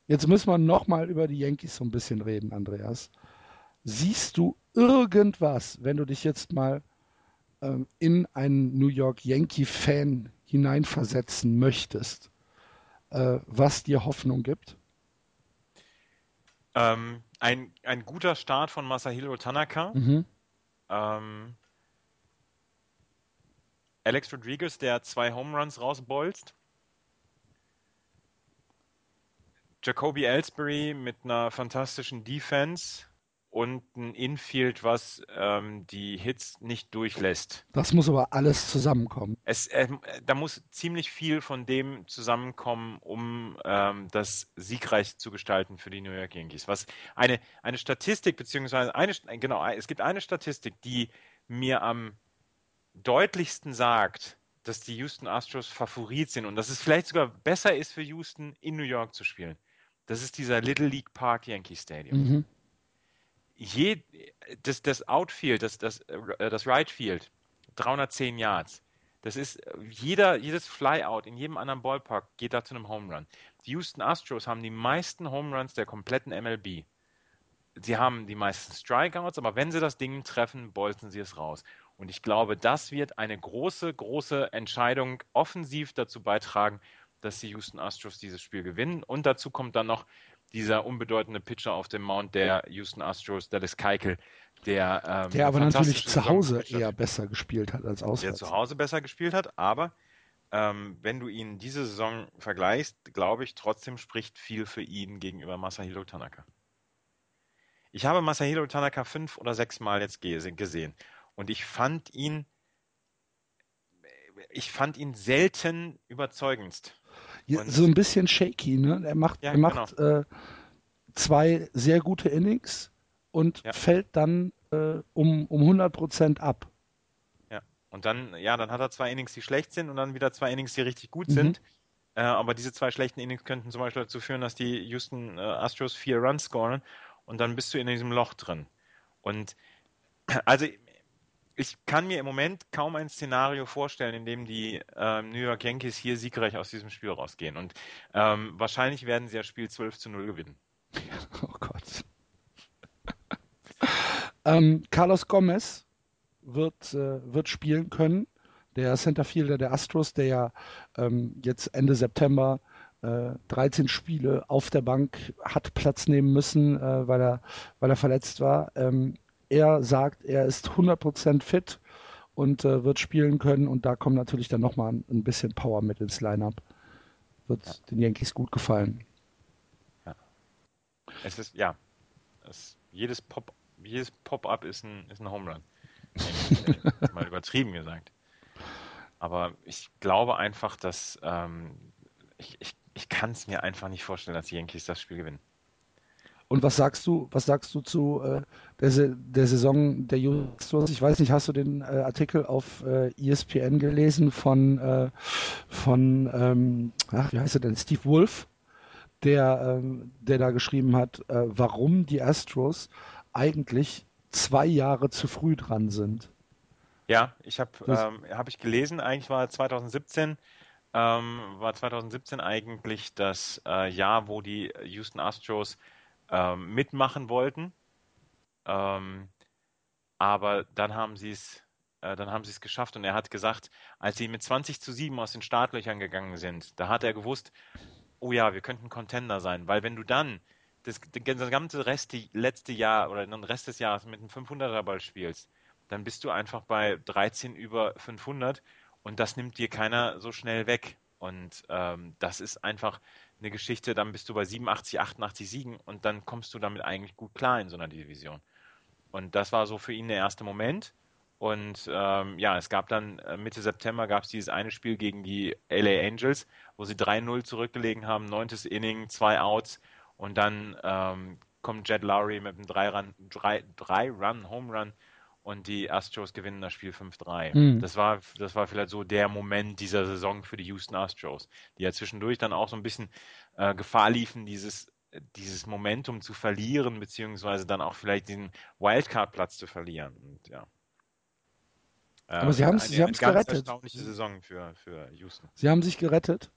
jetzt müssen wir nochmal über die Yankees so ein bisschen reden, Andreas. Siehst du irgendwas, wenn du dich jetzt mal ähm, in einen New York Yankee-Fan hineinversetzen möchtest, äh, was dir Hoffnung gibt? Ähm, ein, ein guter Start von Masahiro Tanaka. Mhm. Ähm, Alex Rodriguez, der zwei Home Runs rausbolzt. Jacoby Ellsbury mit einer fantastischen Defense und ein Infield, was ähm, die Hits nicht durchlässt. Das muss aber alles zusammenkommen. Es, äh, da muss ziemlich viel von dem zusammenkommen, um ähm, das siegreich zu gestalten für die New York Yankees. Was eine, eine Statistik, beziehungsweise eine, genau, es gibt eine Statistik, die mir am deutlichsten sagt, dass die Houston Astros Favorit sind und dass es vielleicht sogar besser ist für Houston, in New York zu spielen. Das ist dieser Little League Park Yankee Stadium. Mhm. Je, das, das Outfield, das, das, äh, das Right Field, 310 Yards. Das ist jeder, jedes Flyout in jedem anderen Ballpark geht da zu einem Home Run. Die Houston Astros haben die meisten Home Runs der kompletten MLB. Sie haben die meisten Strikeouts, aber wenn sie das Ding treffen, bolzen sie es raus. Und ich glaube, das wird eine große, große Entscheidung offensiv dazu beitragen, dass die Houston Astros dieses Spiel gewinnen. Und dazu kommt dann noch dieser unbedeutende Pitcher auf dem Mount der Houston Astros, Dallas Keikel, der, ähm, der aber natürlich zu Hause eher besser gespielt hat als der auswärts. zu Hause besser gespielt hat, aber ähm, wenn du ihn diese Saison vergleichst, glaube ich, trotzdem spricht viel für ihn gegenüber Masahiro Tanaka. Ich habe Masahiro Tanaka fünf oder sechs Mal jetzt ge- gesehen und ich fand ihn, ich fand ihn selten überzeugendst. Ja, so ein bisschen shaky, ne? Er macht, Ja, er macht äh, zwei sehr gute Innings und Ja. fällt dann äh, um, um 100 Prozent ab. Ja. Und dann, ja, dann hat er zwei Innings, die schlecht sind und dann wieder zwei Innings, die richtig gut Mhm. sind. Äh, aber diese zwei schlechten Innings könnten zum Beispiel dazu führen, dass die Houston äh, Astros vier Runs scoren und dann bist du in diesem Loch drin. Und also ich kann mir im Moment kaum ein Szenario vorstellen, in dem die ähm, New York Yankees hier siegreich aus diesem Spiel rausgehen. Und ähm, wahrscheinlich werden sie das Spiel 12 zu 0 gewinnen. <laughs> Oh Gott. <laughs> ähm, Carlos Gomez wird, äh, wird spielen können. Der Centerfielder der Astros, der ja ähm, jetzt Ende September äh, 13 Spiele auf der Bank hat Platz nehmen müssen, äh, weil, er, weil er verletzt war. Er sagt, er ist 100% fit und äh, wird spielen können. Und da kommt natürlich dann nochmal ein, ein bisschen Power mit ins Lineup. Wird den Yankees gut gefallen. Es ist, ja, es, jedes Pop, jedes Pop-up ist ein, ist ein Home Run. Jetzt <laughs> mal übertrieben gesagt. Aber ich glaube einfach, dass ähm, ich, ich, ich kann es mir einfach nicht vorstellen, dass die Yankees das Spiel gewinnen. Und was sagst du, was sagst du zu äh, der, der Saison der Justus? Ich weiß nicht, hast du den äh, Artikel auf äh, ESPN gelesen von, äh, von ähm, ach, wie heißt er denn, Steve Wolf, der, ähm, der da geschrieben hat, äh, warum die Astros eigentlich zwei Jahre zu früh dran sind. Ja, ich habe ähm, hab ich gelesen, eigentlich war 2017 ähm, war 2017 eigentlich das äh, Jahr, wo die Houston Astros ähm, mitmachen wollten. Ähm, aber dann haben sie es äh, dann haben sie es geschafft und er hat gesagt, als sie mit 20 zu 7 aus den Startlöchern gegangen sind, da hat er gewusst, oh ja, wir könnten Contender sein, weil wenn du dann das, das ganze Rest, letzte Jahr oder den Rest des Jahres mit einem 500er Ball spielst, dann bist du einfach bei 13 über 500 und das nimmt dir keiner so schnell weg. Und ähm, das ist einfach eine Geschichte, dann bist du bei 87, 88 Siegen und dann kommst du damit eigentlich gut klar in so einer Division. Und das war so für ihn der erste Moment. Und ähm, ja, es gab dann äh, Mitte September gab es dieses eine Spiel gegen die LA Angels, wo sie 3-0 zurückgelegen haben, neuntes Inning, zwei Outs und dann ähm, kommt Jed Lowry mit einem 3-Run, 3, 3 Run Home Run und die Astros gewinnen das Spiel 5-3. Mhm. Das war das war vielleicht so der Moment dieser Saison für die Houston Astros, die ja zwischendurch dann auch so ein bisschen äh, Gefahr liefen, dieses dieses Momentum zu verlieren, beziehungsweise dann auch vielleicht diesen Wildcard-Platz zu verlieren. Und, ja. Aber sie Äh, eine- sie eine ganz gerettet. erstaunliche Saison für, für Houston. Sie haben sich gerettet.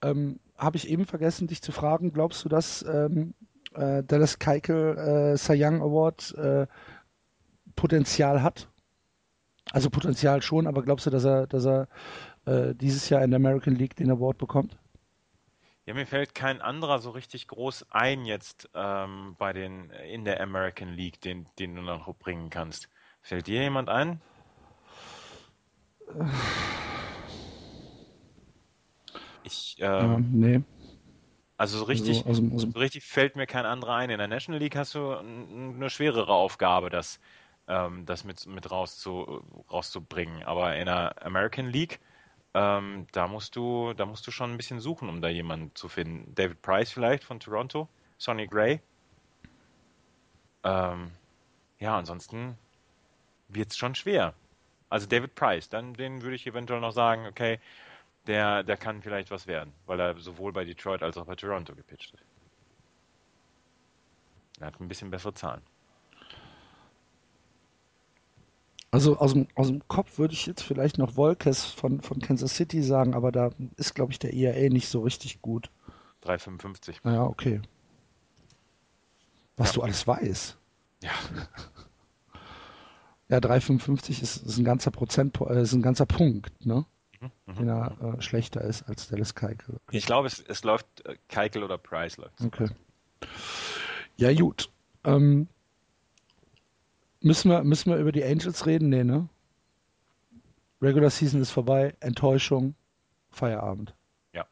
Ähm, Habe ich eben vergessen, dich zu fragen, glaubst du, dass ähm, äh, Dallas Keuchel äh, Cy Young Award äh, Potenzial hat? Also Potenzial schon, aber glaubst du, dass er, dass er äh, dieses Jahr in der American League den Award bekommt? Ja, mir fällt kein anderer so richtig groß ein jetzt ähm, bei den in der American League, den, den du noch bringen kannst. Fällt dir jemand ein? Ich, ähm, Ja, nee. also so richtig, Also, dem- aus dem- so richtig fällt mir kein anderer ein. In der National League hast du eine schwerere Aufgabe, das, ähm, das mit, mit rauszu, rauszubringen. Aber in der American League, ähm, da musst du, da musst du schon ein bisschen suchen, um da jemanden zu finden. David Price vielleicht von Toronto, Sonny Gray. Ähm, ja, ansonsten wird es schon schwer. Also David Price, dann den würde ich eventuell noch sagen, okay, der, der kann vielleicht was werden, weil er sowohl bei Detroit als auch bei Toronto gepitcht hat. Er hat ein bisschen bessere Zahlen. Also aus dem, aus dem Kopf würde ich jetzt vielleicht noch Volkes von, von Kansas City sagen, aber da ist, glaube ich, der ERA nicht so richtig gut. 3,55. Naja, okay. Was Ja. du alles weißt. Ja, <laughs> Ja, 3,55 ist, ist ein ganzer Prozent, äh, ist ein ganzer Punkt, ne? Mhm, Den er äh, schlechter ist als Dallas Keuchel. ich glaube, es, es läuft äh, Keikel oder Price läuft. Okay. Ja, gut. Ähm, müssen wir, müssen wir über die Angels reden? Nee, ne? Regular Season ist vorbei, Enttäuschung, Feierabend. Ja.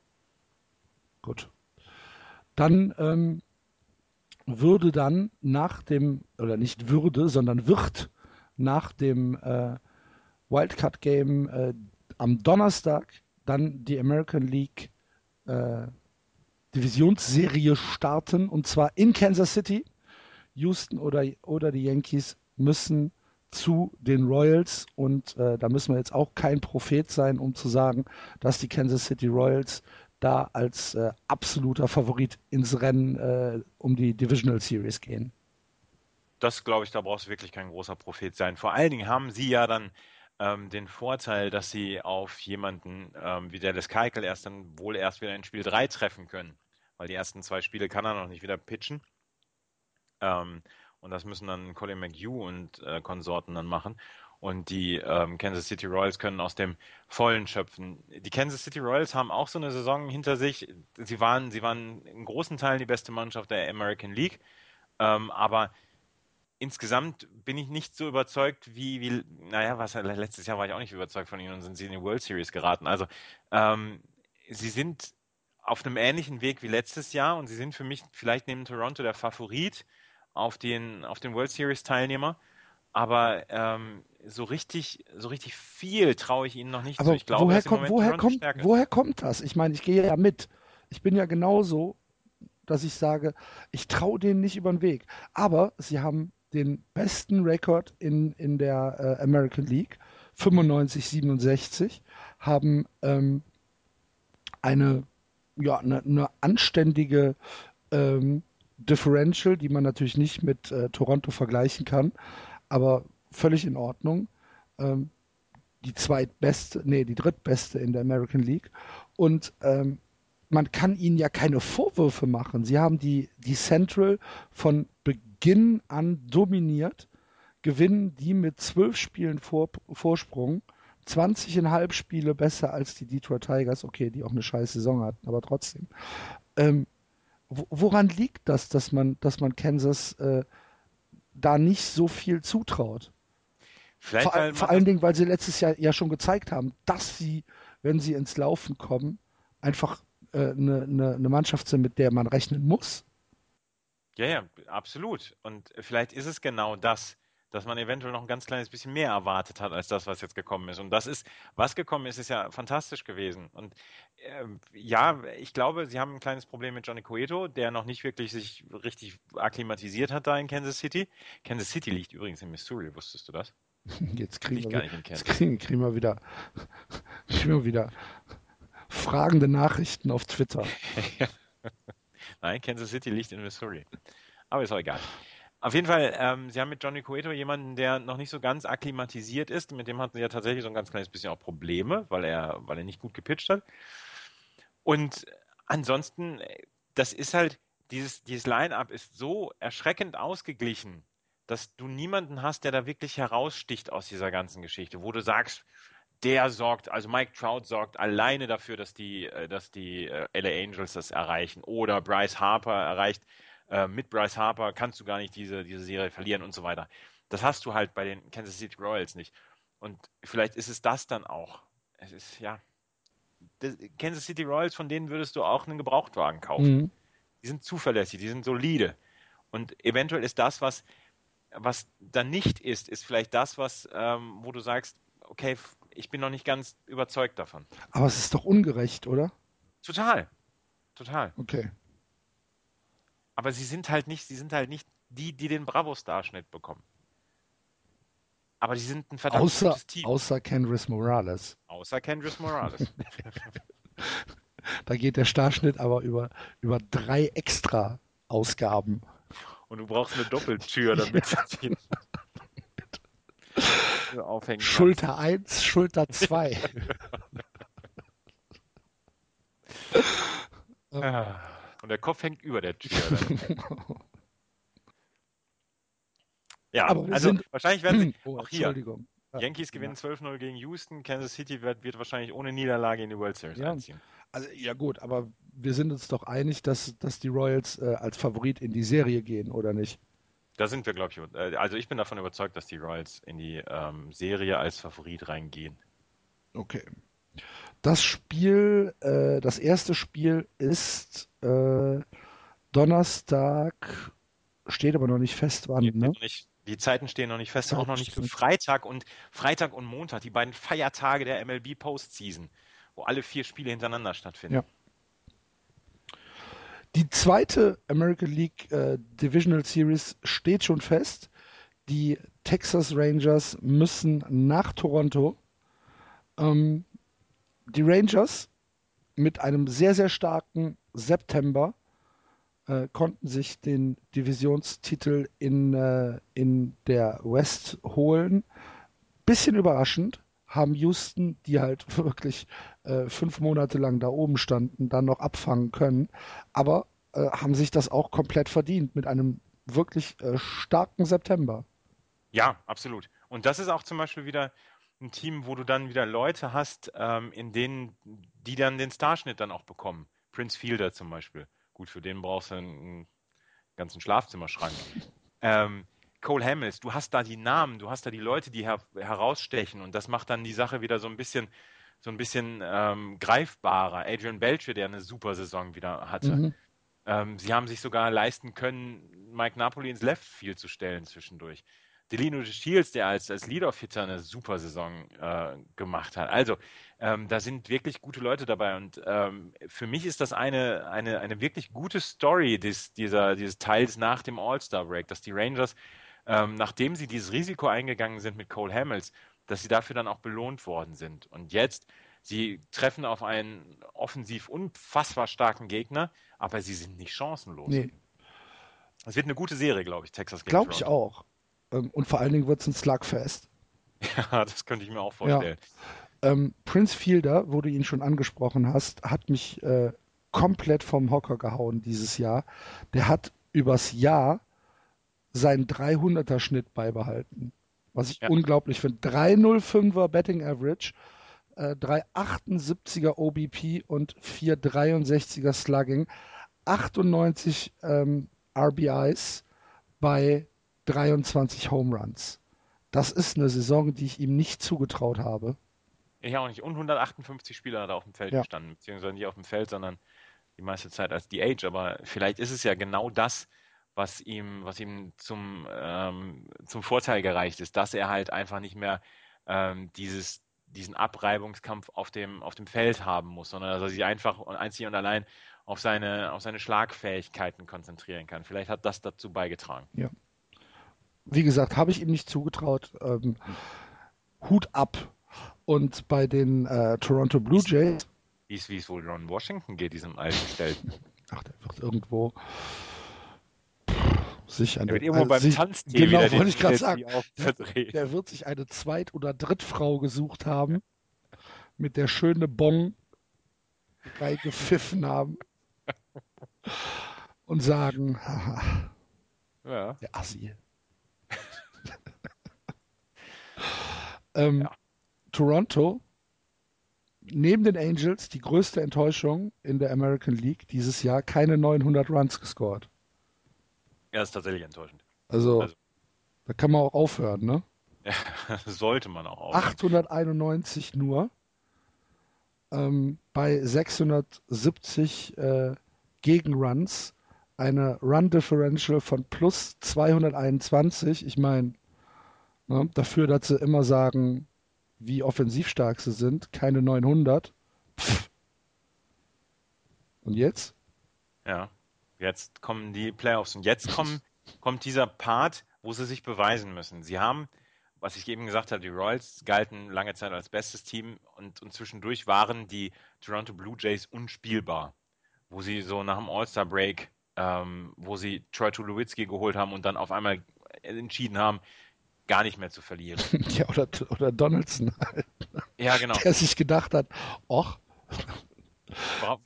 Gut. Dann ähm, würde dann nach dem, oder nicht würde, sondern wird nach dem äh, Wildcard-Game äh, am Donnerstag dann die American League äh, Divisionsserie starten und zwar in Kansas City. Houston oder, oder die Yankees müssen zu den Royals und äh, da müssen wir jetzt auch kein Prophet sein, um zu sagen, dass die Kansas City Royals da als äh, absoluter Favorit ins Rennen äh, um die Divisional Series gehen. Das glaube ich, da brauchst du wirklich kein großer Prophet sein. Vor allen Dingen haben sie ja dann ähm, den Vorteil, dass sie auf jemanden ähm, wie Dallas Keuchel erst dann wohl erst wieder in Spiel 3 treffen können. Weil die ersten zwei Spiele kann er noch nicht wieder pitchen. Ähm, und das müssen dann Colin McHugh und äh, Konsorten dann machen. Und die ähm, Kansas City Royals können aus dem Vollen schöpfen. Die Kansas City Royals haben auch so eine Saison hinter sich. Sie waren, sie waren in großen Teilen die beste Mannschaft der American League. Ähm, aber insgesamt bin ich nicht so überzeugt, wie, wie, naja, was letztes Jahr war ich auch nicht überzeugt von ihnen und sind sie in die World Series geraten. Also ähm, sie sind auf einem ähnlichen Weg wie letztes Jahr und sie sind für mich vielleicht neben Toronto der Favorit auf den, auf den World Series Teilnehmer. Aber ähm, so richtig, so richtig viel traue ich ihnen noch nicht Aber zu. Ich glaube, woher, kommt, woher, kommt, woher kommt das? Ich meine, ich gehe ja mit. Ich bin ja genauso, dass ich sage, ich traue denen nicht über den Weg. Aber sie haben den besten Rekord in, in der äh, American League, 95, 67, haben ähm, eine, ja, eine, eine anständige ähm, Differential, die man natürlich nicht mit äh, Toronto vergleichen kann, aber völlig in Ordnung. Ähm, die zweitbeste, nee, die drittbeste in der American League. Und ähm, man kann ihnen ja keine Vorwürfe machen. Sie haben die, die Central von Beginn an dominiert, gewinnen die mit zwölf Spielen vor, Vorsprung, 20,5 Spiele besser als die Detroit Tigers, okay, die auch eine scheiß Saison hatten, aber trotzdem. Ähm, woran liegt das, dass man, dass man Kansas äh, da nicht so viel zutraut? Vielleicht, Vor, weil vor allen Dingen, weil sie letztes Jahr ja schon gezeigt haben, dass sie, wenn sie ins Laufen kommen, einfach äh, eine, eine, eine Mannschaft sind, mit der man rechnen muss. Ja, ja, absolut. Und vielleicht ist es genau das, dass man eventuell noch ein ganz kleines bisschen mehr erwartet hat als das, was jetzt gekommen ist. Und das ist, was gekommen ist, ist ja fantastisch gewesen. Und ähm, ja, ich glaube, sie haben ein kleines Problem mit Johnny Cueto, der noch nicht wirklich sich richtig akklimatisiert hat da in Kansas City. Kansas City liegt übrigens in Missouri, wusstest du das? <laughs> Jetzt kriegen, wir, jetzt Kansas. kriegen, kriegen wir wieder, <laughs> kriegen wir wieder fragende Nachrichten auf Twitter. <laughs> Nein, Kansas City liegt in Missouri. Aber ist auch egal. Auf jeden Fall, ähm, sie haben mit Johnny Cueto jemanden, der noch nicht so ganz akklimatisiert ist. Mit dem hatten sie ja tatsächlich so ein ganz kleines bisschen auch Probleme, weil er, weil er nicht gut gepitcht hat. Und ansonsten, das ist halt, dieses, dieses Line-Up ist so erschreckend ausgeglichen, dass du niemanden hast, der da wirklich heraussticht aus dieser ganzen Geschichte, wo du sagst, der sorgt, also Mike Trout sorgt alleine dafür, dass die, äh, dass die äh, LA Angels das erreichen oder Bryce Harper erreicht. Äh, mit Bryce Harper kannst du gar nicht diese, diese Serie verlieren und so weiter. Das hast du halt bei den Kansas City Royals nicht. Und vielleicht ist es das dann auch. Es ist, ja. Das, Kansas City Royals, von denen würdest du auch einen Gebrauchtwagen kaufen. Mhm. Die sind zuverlässig, die sind solide. Und eventuell ist das, was, was dann nicht ist, ist vielleicht das, was, ähm, wo du sagst, okay, ich bin noch nicht ganz überzeugt davon. Aber es ist doch ungerecht, oder? Total. Total. Okay. Aber sie sind halt nicht, sie sind halt nicht die, die den Bravo-Starschnitt bekommen. Aber sie sind ein verdammt außer, gutes Team. Außer Kendris Morales. Außer Kendris Morales. <laughs> da geht der Starschnitt aber über, über drei extra Ausgaben. Und du brauchst eine Doppeltür, damit <laughs> ja. aufhängen Schulter 1, Schulter 2. <laughs> Ah, und der Kopf hängt über der Tür. <laughs> ja, also sind... wahrscheinlich werden sie <clears throat> oh, auch hier. Yankees gewinnen ja. 12-0 gegen Houston, Kansas City wird, wird, wahrscheinlich ohne Niederlage in die World Series ja. einziehen. Also ja gut, aber wir sind uns doch einig, dass, dass die Royals äh, als Favorit in die Serie gehen, oder nicht? Da sind wir, glaube ich, äh, also ich bin davon überzeugt, dass die Royals in die ähm, Serie als Favorit reingehen. Okay. Das Spiel, äh, das erste Spiel ist äh, Donnerstag, steht aber noch nicht fest, wann, ne? Nicht, die Zeiten stehen noch nicht fest, auch noch nicht für Freitag und Freitag und Montag, die beiden Feiertage der MLB Postseason, wo alle vier Spiele hintereinander stattfinden. Ja. Die zweite American League äh, Divisional Series steht schon fest. Die Texas Rangers müssen nach Toronto. Ähm, die Rangers mit einem sehr, sehr starken September äh, konnten sich den Divisionstitel in, äh, in der West holen. Bisschen überraschend haben Houston, die halt <laughs> wirklich äh, fünf Monate lang da oben standen, dann noch abfangen können. Aber äh, haben sich das auch komplett verdient mit einem wirklich äh, starken September. Ja, absolut. Und das ist auch zum Beispiel wieder ein Team, wo du dann wieder Leute hast, ähm, in denen, die dann den Starschnitt dann auch bekommen. Prince Fielder zum Beispiel. Gut, für den brauchst du einen, ganzen Schlafzimmerschrank. ähm, Cole Hamels, du hast da die Namen, du hast da die Leute, die her herausstechen und das macht dann die Sache wieder so ein bisschen so ein bisschen ähm, greifbarer. Adrian Belcher, der eine super Saison wieder hatte. Mhm. Ähm, sie haben sich sogar leisten können, Mike Napoli ins Left Field zu stellen zwischendurch. Delino Shields, der als, als Leadoff-Hitter eine super Saison äh, gemacht hat. Also, ähm, da sind wirklich gute Leute dabei und ähm, für mich ist das eine, eine, eine wirklich gute Story des, dieser, dieses Teils nach dem All-Star-Break, dass die Rangers, ähm, nachdem sie dieses Risiko eingegangen sind mit Cole Hamels, dass sie dafür dann auch belohnt worden sind. Und jetzt, sie treffen auf einen offensiv unfassbar starken Gegner, aber sie sind nicht chancenlos. Nee. Es wird eine gute Serie, glaube ich, Texas gegen Glaube ich auch. Ähm, und vor allen Dingen wird es ein Slugfest. <laughs> Ja, das könnte ich mir auch vorstellen. Ja. Ähm, Prince Fielder, wo du ihn schon angesprochen hast, hat mich äh, komplett vom Hocker gehauen dieses Jahr. Der hat übers Jahr seinen 300er Schnitt beibehalten. Was ich ja. unglaublich finde. 305er Betting Average, äh, 378er OBP und 463er Slugging. 98 ähm, RBIs bei 23 Home Runs. Das ist eine Saison, die ich ihm nicht zugetraut habe. Ich auch nicht. Und 158 Spieler hat er auf dem Feld ja. gestanden, beziehungsweise nicht auf dem Feld, sondern die meiste Zeit als DH. Aber vielleicht ist es ja genau das, was ihm, was ihm zum, ähm, zum Vorteil gereicht ist, dass er halt einfach nicht mehr ähm, dieses, diesen Abreibungskampf auf dem, auf dem Feld haben muss, sondern dass er sich einfach einzig und allein auf seine, auf seine Schlagfähigkeiten konzentrieren kann. Vielleicht hat das dazu beigetragen. Ja. Wie gesagt, habe ich ihm nicht zugetraut. Ähm, Hut ab. Und bei den äh, Toronto Blue Jays. Wie es wohl Ron Washington geht, diesem alten Stelten. Ach, der wird irgendwo sich eine. Der wird irgendwo also beim Tanztee Genau, wollte ich gerade sagen. Der, der, wird sich eine Zweit- oder Drittfrau gesucht haben, mit der schöne Bon beigepfiffen haben <laughs> und sagen, <laughs> ja. der Assi. Ähm, ja. Toronto neben den Angels die größte Enttäuschung in der American League dieses Jahr, keine 900 Runs gescored. Ja, ist tatsächlich enttäuschend. Also, also. da kann man auch aufhören, ne? Ja, <laughs> sollte man auch aufhören. 891 nur. Ähm, bei 670 äh, Gegenruns eine Run Differential von plus 221. Ich meine, ne, dafür, dass sie immer sagen, wie offensiv stark sie sind, keine 900. Pff. Und jetzt? Ja, jetzt kommen die Playoffs und jetzt kommen, <laughs> kommt dieser Part, wo sie sich beweisen müssen. Sie haben, was ich eben gesagt habe, die Royals galten lange Zeit als bestes Team und, und zwischendurch waren die Toronto Blue Jays unspielbar, wo sie so nach dem All-Star-Break, ähm, wo sie Troy Tulowitzki geholt haben und dann auf einmal entschieden haben, gar nicht mehr zu verlieren. <laughs> ja, oder, oder Donaldson halt. Ja, genau. Der sich gedacht hat, ach.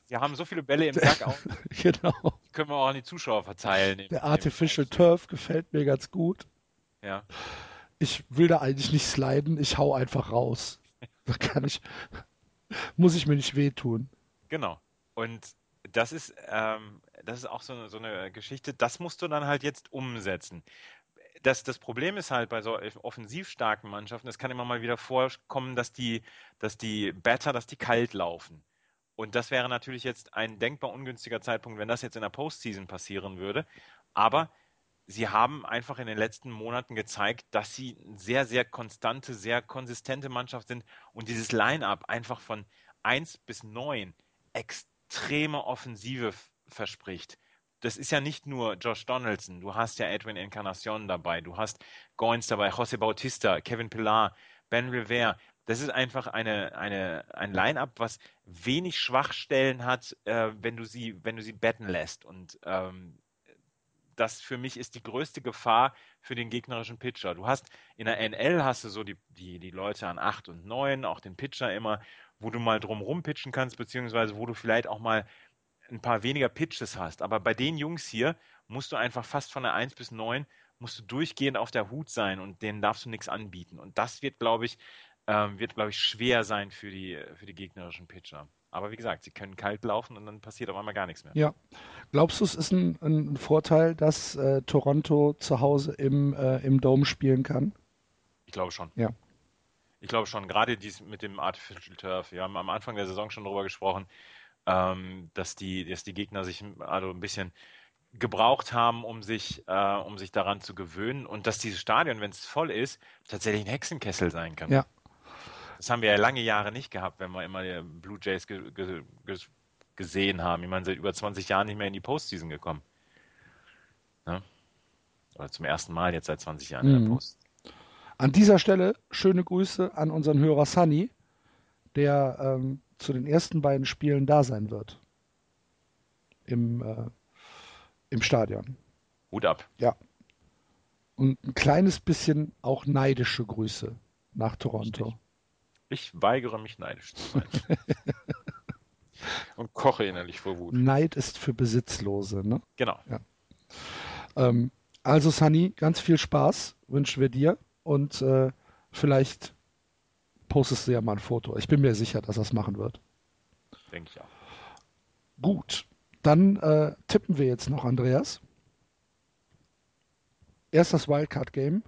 Wir haben so viele Bälle im auch. <laughs> genau. Die können wir auch an die Zuschauer verteilen. Der Artificial Turf gefällt mir ganz gut. Ja. Ich will da eigentlich nicht sliden, ich hau einfach raus. Da kann ich, muss ich mir nicht wehtun. Genau. Und das ist, ähm, das ist auch so so eine Geschichte, das musst du dann halt jetzt umsetzen das, das Problem ist halt bei so offensiv starken Mannschaften, es kann immer mal wieder vorkommen, dass die, dass die Batter, dass die kalt laufen. Und das wäre natürlich jetzt ein denkbar ungünstiger Zeitpunkt, wenn das jetzt in der Postseason passieren würde. Aber sie haben einfach in den letzten Monaten gezeigt, dass sie eine sehr, sehr konstante, sehr konsistente Mannschaft sind und dieses Line-up einfach von 1 bis 9 extreme Offensive verspricht das ist ja nicht nur Josh Donaldson, du hast ja Edwin Encarnacion dabei, du hast Goins dabei, José Bautista, Kevin Pillar, Ben Rivera. Das ist einfach eine, eine, ein Line-up, was wenig Schwachstellen hat, äh, wenn du sie, wenn du sie betten lässt. Und ähm, das für mich ist die größte Gefahr für den gegnerischen Pitcher. Du hast in der NL hast du so die, die, die Leute an 8 und 9, auch den Pitcher immer, wo du mal drumrum pitchen kannst, beziehungsweise wo du vielleicht auch mal ein paar weniger Pitches hast. Aber bei den Jungs hier musst du einfach fast von der 1 bis 9 musst du durchgehend auf der Hut sein und denen darfst du nichts anbieten. Und das wird, glaube ich, ähm, wird, glaube ich, schwer sein für die, für die gegnerischen Pitcher. Aber wie gesagt, sie können kalt laufen und dann passiert auf einmal gar nichts mehr. Ja. Glaubst du, es ist ein, ein Vorteil, dass äh, Toronto zu Hause im, äh, im Dome spielen kann? Ich glaube schon. Ja. Ich glaube schon, gerade dies mit dem Artificial Turf. Wir haben am Anfang der Saison schon darüber gesprochen ähm, dass, die, dass die Gegner sich also ein bisschen gebraucht haben, um sich, äh, um sich daran zu gewöhnen und dass dieses Stadion, wenn es voll ist, tatsächlich ein Hexenkessel sein kann. Ja. Das haben wir ja lange Jahre nicht gehabt, wenn wir immer die Blue Jays ge ge gesehen haben. Ich meine, seit über 20 Jahren nicht mehr in die Postseason gekommen. Ne? Oder zum ersten Mal jetzt seit 20 Jahren mhm. in der mhm. Post. An dieser Stelle schöne Grüße an unseren Hörer Sunny, der ähm, zu den ersten beiden Spielen da sein wird. Im, äh, im Stadion. Hut ab. Ja. Und ein kleines bisschen auch neidische Grüße nach Toronto. Ich weigere mich neidisch zu sein. <laughs> Und koche innerlich vor Wut. Neid ist für Besitzlose, ne? Genau. Ja. Ähm, also, Sunny, ganz viel Spaß wünschen wir dir und äh, vielleicht postest du ja mal ein Foto. Ich bin mir sicher, dass er es machen wird. Denke ich auch. Gut, dann äh, tippen wir jetzt noch, Andreas. Erst das Wildcard-Game.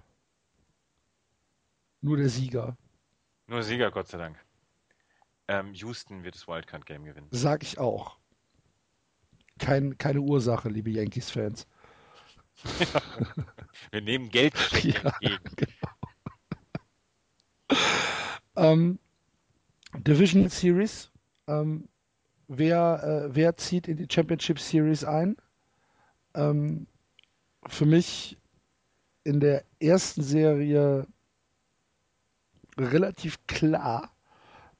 Nur der Sieger. Nur Sieger, Gott sei Dank. Ähm, Houston wird das Wildcard-Game gewinnen. Sag ich auch. Kein, keine Ursache, liebe Yankees-Fans. <laughs> wir nehmen Geld <laughs> ja, entgegen. Genau. Ähm, Division Series. Ähm, wer, äh, wer zieht in die Championship Series ein? Ähm, für mich in der ersten Serie relativ klar,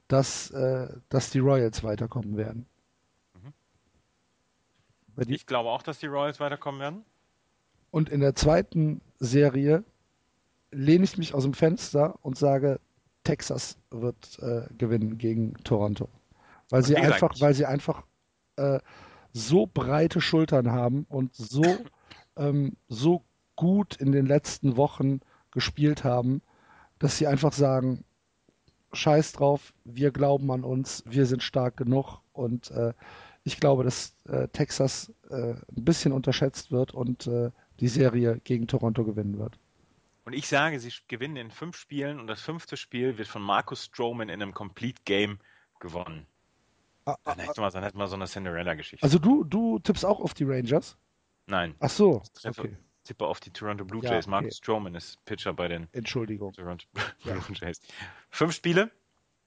dass, äh, dass die Royals weiterkommen werden. Mhm. Ich glaube auch, dass die Royals weiterkommen werden. Und in der zweiten Serie lehne ich mich aus dem Fenster und sage, Texas wird äh, gewinnen gegen Toronto. Weil sie einfach, weil sie einfach äh, so breite Schultern haben und so, <laughs> ähm, so gut in den letzten Wochen gespielt haben, dass sie einfach sagen, scheiß drauf, wir glauben an uns, wir sind stark genug und äh, ich glaube, dass äh, Texas äh, ein bisschen unterschätzt wird und äh, die Serie gegen Toronto gewinnen wird. Und ich sage, sie gewinnen in fünf Spielen und das fünfte Spiel wird von Marcus Stroman in einem Complete Game gewonnen. Ah, dann, ah, hätten wir, dann hätten wir so eine Cinderella-Geschichte. Also du, du tippst auch auf die Rangers? Nein. Ach so. Ich okay. tippe auf die Toronto Blue Jays. Ja, okay. Marcus Stroman ist Pitcher bei den Entschuldigung. Toronto <laughs> Blue Jays. Fünf Spiele.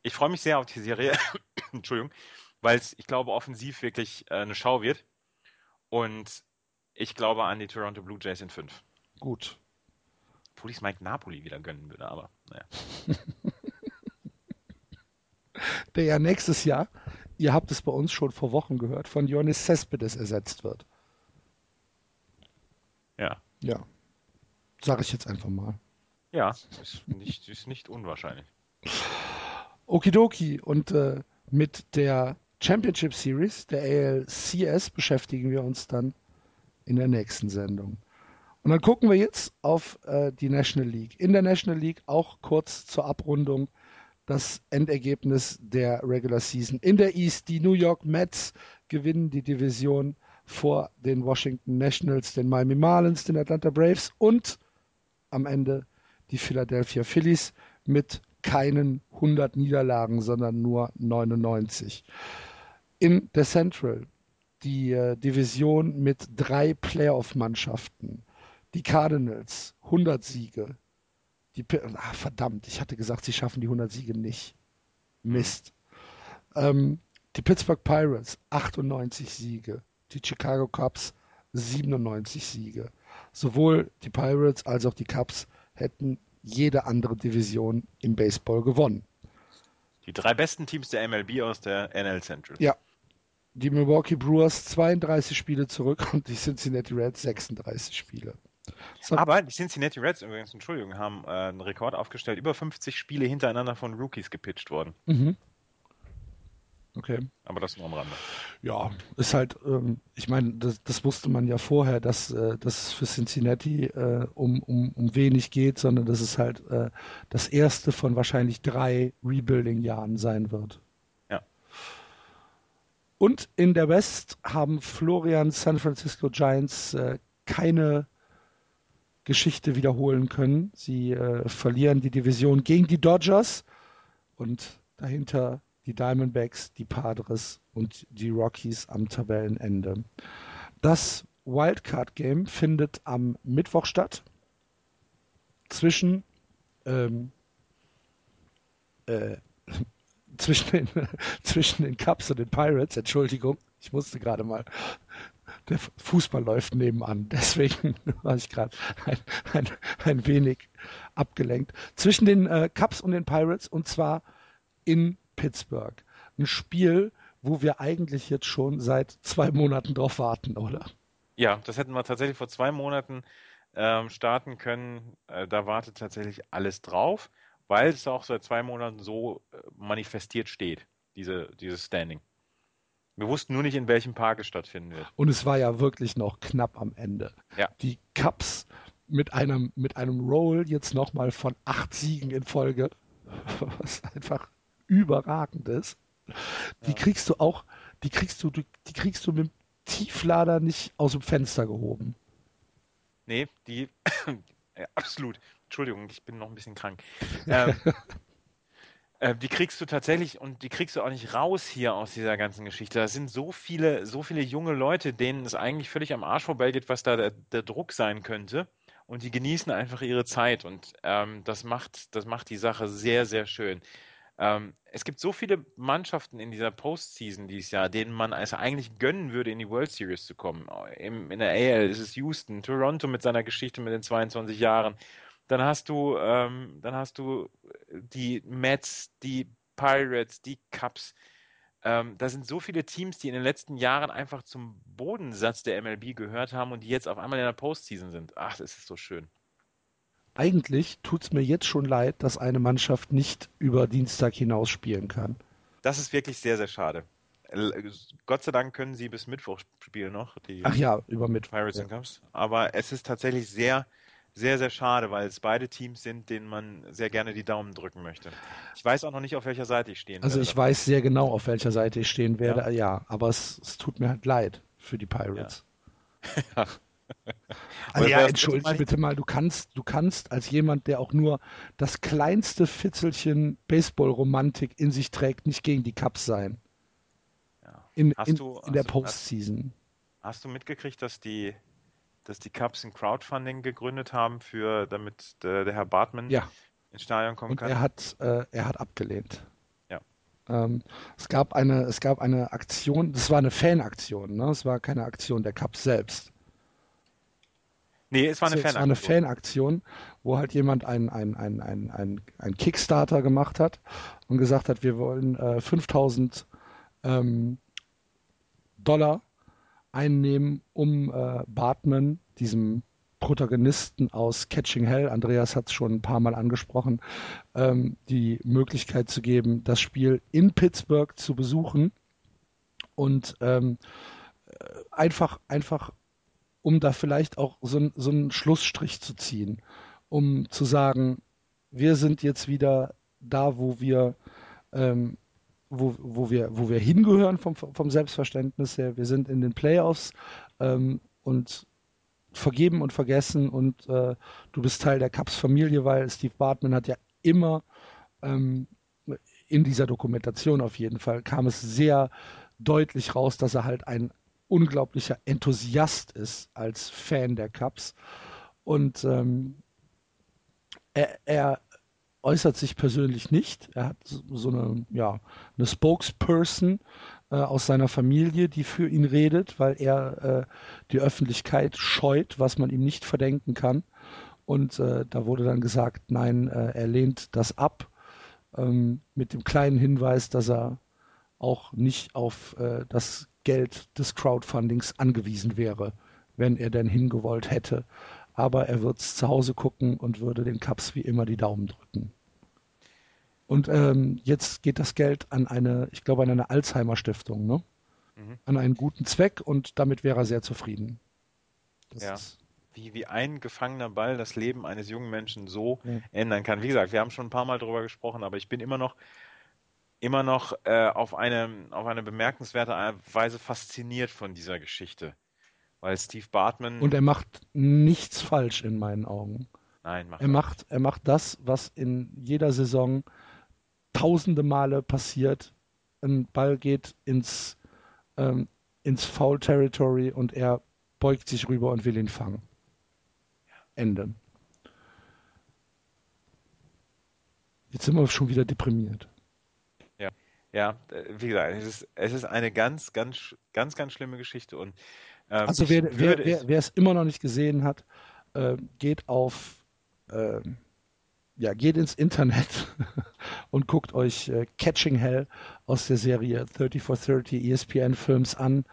Ich freue mich sehr auf die Serie. <coughs> Entschuldigung. Weil es, ich glaube, offensiv wirklich äh, eine Schau wird. Und ich glaube an die Toronto Blue Jays in fünf. Gut. Obwohl ich es Mike Napoli wieder gönnen würde, aber naja. <laughs> Der ja nächstes Jahr, ihr habt es bei uns schon vor Wochen gehört, von Johannes Cespedes ersetzt wird. Ja. Ja. Sag ich jetzt einfach mal. Ja, ist nicht, ist nicht unwahrscheinlich. Okidoki. Und äh, mit der Championship Series, der ALCS, beschäftigen wir uns dann in der nächsten Sendung. Und dann gucken wir jetzt auf äh, die National League. In der National League auch kurz zur Abrundung das Endergebnis der Regular Season. In der East die New York Mets gewinnen die Division vor den Washington Nationals, den Miami Marlins, den Atlanta Braves und am Ende die Philadelphia Phillies mit keinen 100 Niederlagen, sondern nur 99. In der Central die äh, Division mit drei Playoff-Mannschaften. Die Cardinals, 100 Siege. Die, ach, verdammt, ich hatte gesagt, sie schaffen die 100 Siege nicht. Mist. Ähm, die Pittsburgh Pirates, 98 Siege. Die Chicago Cubs, 97 Siege. Sowohl die Pirates als auch die Cubs hätten jede andere Division im Baseball gewonnen. Die drei besten Teams der MLB aus der NL Central. Ja, die Milwaukee Brewers 32 Spiele zurück und die Cincinnati Reds 36 Spiele. Aber die Cincinnati Reds übrigens, Entschuldigung, haben äh, einen Rekord aufgestellt. Über 50 Spiele hintereinander von Rookies gepitcht worden. Mhm. Okay. Aber das nur am Rande. Ja, ist halt, ähm, ich meine, das, das, wusste man ja vorher, dass, äh, dass es für Cincinnati äh, um, um, um wenig geht, sondern dass es halt äh, das erste von wahrscheinlich drei Rebuilding-Jahren sein wird. Und in der West haben Florian San Francisco Giants äh, keine Geschichte wiederholen können. Sie äh, verlieren die Division gegen die Dodgers und dahinter die Diamondbacks, die Padres und die Rockies am Tabellenende. Das Wildcard Game findet am Mittwoch statt zwischen ähm, äh, <laughs> zwischen den, <laughs> zwischen den Cubs und den Pirates, Entschuldigung, ich musste gerade mal, der Fußball läuft nebenan, <laughs> deswegen war ich gerade ein, ein, ein, wenig abgelenkt. Zwischen den äh, Cubs und den Pirates und zwar in Pittsburgh. Ein Spiel, wo wir eigentlich jetzt schon seit zwei Monaten drauf warten, oder? Ja, das hätten wir tatsächlich vor zwei Monaten ähm, starten können. Äh, da wartet tatsächlich alles drauf weil es auch seit zwei Monaten so äh, manifestiert steht, diese, dieses Standing. Wir wussten nur nicht, in welchem Park es stattfinden wird. Und es war ja wirklich noch knapp am Ende. Ja. Die Cups mit einem, mit einem Roll jetzt nochmal von acht Siegen in Folge, <laughs> was einfach überragend ist. Die ja. kriegst du auch, die kriegst du, die kriegst du mit dem Tieflader nicht aus dem Fenster gehoben. Nee, die, <coughs> ja, absolut. Entschuldigung, ich bin noch ein bisschen krank. <laughs> ähm, äh, die kriegst du tatsächlich und die kriegst du auch nicht raus hier aus dieser ganzen Geschichte. Da sind so viele, so viele junge Leute, denen es eigentlich völlig am Arsch vorbeigeht, was da der, der Druck sein könnte. Und die genießen einfach ihre Zeit und ähm, das macht, das macht die Sache sehr, sehr schön. Ähm, es gibt so viele Mannschaften in dieser Postseason dieses Jahr, denen man es eigentlich gönnen würde, in die World Series zu kommen. Im, in der AL ist es Houston, Toronto mit seiner Geschichte mit den 22 Jahren. Dann hast du, ähm, dann hast du die Mets, die Pirates, die Cubs. Ähm, da sind so viele Teams, die in den letzten Jahren einfach zum Bodensatz der MLB gehört haben und die jetzt auf einmal in der Postseason sind. Ach, das ist so schön. Eigentlich tut es mir jetzt schon leid, dass eine Mannschaft nicht über Dienstag hinaus spielen kann. Das ist wirklich sehr, sehr schade. Gott sei Dank können sie bis Mittwoch spielen noch. Ach ja, über Mittwoch. Pirates ja. Cubs. Aber es ist tatsächlich sehr, sehr, sehr schade, weil es beide Teams sind, denen man sehr gerne die Daumen drücken möchte. Ich weiß auch noch nicht, auf welcher Seite ich stehen Also werde. ich weiß sehr genau, auf welcher Seite ich stehen werde, ja, ja aber es, es, tut mir halt leid für die Pirates. Ja. <laughs> also ja, entschuldige bitte mal, du kannst, du kannst als jemand, der auch nur das kleinste Fitzelchen Baseball-Romantik in sich trägt, nicht gegen die Cubs sein. In, in, du, in der Postseason. Hast, hast du mitgekriegt, dass die dass die Cubs ein Crowdfunding gegründet haben, für, damit der, der Herr Bartman ja. ins Stadion kommen Und kann. Er hat, äh, er hat abgelehnt. Ja. Ähm, es, gab eine, es gab eine Aktion, das war eine Fanaktion, ne? es war keine Aktion der Cubs selbst. Nee, es war eine Fanaktion. Es war eine Fanaktion, wo halt jemand ein, ein, ein, ein, ein, ein Kickstarter gemacht hat und gesagt hat, wir wollen äh, 5000 ähm, Dollar einnehmen, um äh, Bartman, diesem Protagonisten aus Catching Hell, Andreas hat es schon ein paar Mal angesprochen, ähm, die Möglichkeit zu geben, das Spiel in Pittsburgh zu besuchen und ähm, äh, einfach, einfach, um da vielleicht auch so, so einen Schlussstrich zu ziehen, um zu sagen, wir sind jetzt wieder da, wo wir ähm, wo, wo, wir, wo wir hingehören vom, vom Selbstverständnis her. Wir sind in den Playoffs ähm, und vergeben und vergessen und äh, du bist Teil der Cups Familie, weil Steve Bartman hat ja immer ähm, in dieser Dokumentation auf jeden Fall kam es sehr deutlich raus, dass er halt ein unglaublicher Enthusiast ist als Fan der Cups und ähm, er, er, äußert sich persönlich nicht. Er hat so eine, ja, eine Spokesperson äh, aus seiner Familie, die für ihn redet, weil er äh, die Öffentlichkeit scheut, was man ihm nicht verdenken kann. Und äh, da wurde dann gesagt, nein, äh, er lehnt das ab, ähm, mit dem kleinen Hinweis, dass er auch nicht auf äh, das Geld des Crowdfundings angewiesen wäre, wenn er denn hingewollt hätte aber er wird zu Hause gucken und würde den Cups wie immer die Daumen drücken. Und ähm, jetzt geht das Geld an eine, ich glaube, an eine Alzheimer-Stiftung, ne? Mhm. An einen guten Zweck und damit wäre er sehr zufrieden. Das ja. Wie, wie ein gefangener Ball das Leben eines jungen Menschen so ja. ändern kann. Wie gesagt, wir haben schon ein paar Mal darüber gesprochen, aber ich bin immer noch immer noch äh, auf, eine, auf eine bemerkenswerte Weise fasziniert von dieser Geschichte. Weil Steve Bartman. Und er macht nichts falsch in meinen Augen. Nein, macht er macht, er macht das, was in jeder Saison tausende Male passiert. Ein Ball geht ins, ähm, ins Foul Territory und er beugt sich rüber und will ihn fangen. Ende. Jetzt sind wir schon wieder deprimiert. Ja, ja, äh, wie gesagt, es ist, es ist eine ganz, ganz, ganz, ganz schlimme Geschichte und ähm, also wer, wer, wer, wer, es immer noch nicht gesehen hat, äh, geht auf äh, ja, geht ins Internet <laughs> und guckt euch äh, Catching Hell aus der Serie 30 for 30 ESPN Films an.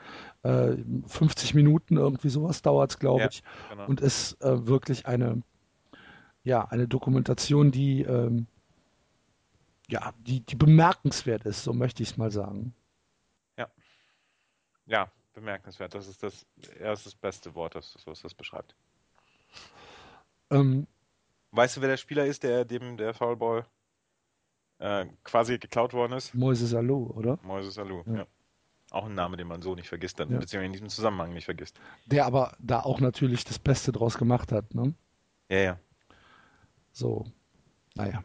Äh, 50 Minuten, irgendwie sowas dauert es, glaube ja, ich. Genau. Und ist äh, wirklich eine, ja, eine Dokumentation, die, ähm, ja, die, die bemerkenswert ist, so möchte ich es mal sagen. Ja. Ja, bemerkenswert. Das ist das, ja, das, ist das beste Wort, das, was das beschreibt. Ähm, Weißt du, wer der Spieler ist, der dem der Foulball äh, quasi geklaut worden ist? Moises Alou, oder? Moises Alou, ja. ja. Auch ein Name, den man so nicht vergisst, dann, ja. beziehungsweise in diesem Zusammenhang nicht vergisst. Der aber da auch natürlich das Beste draus gemacht hat, ne? Ja, ja. So, naja.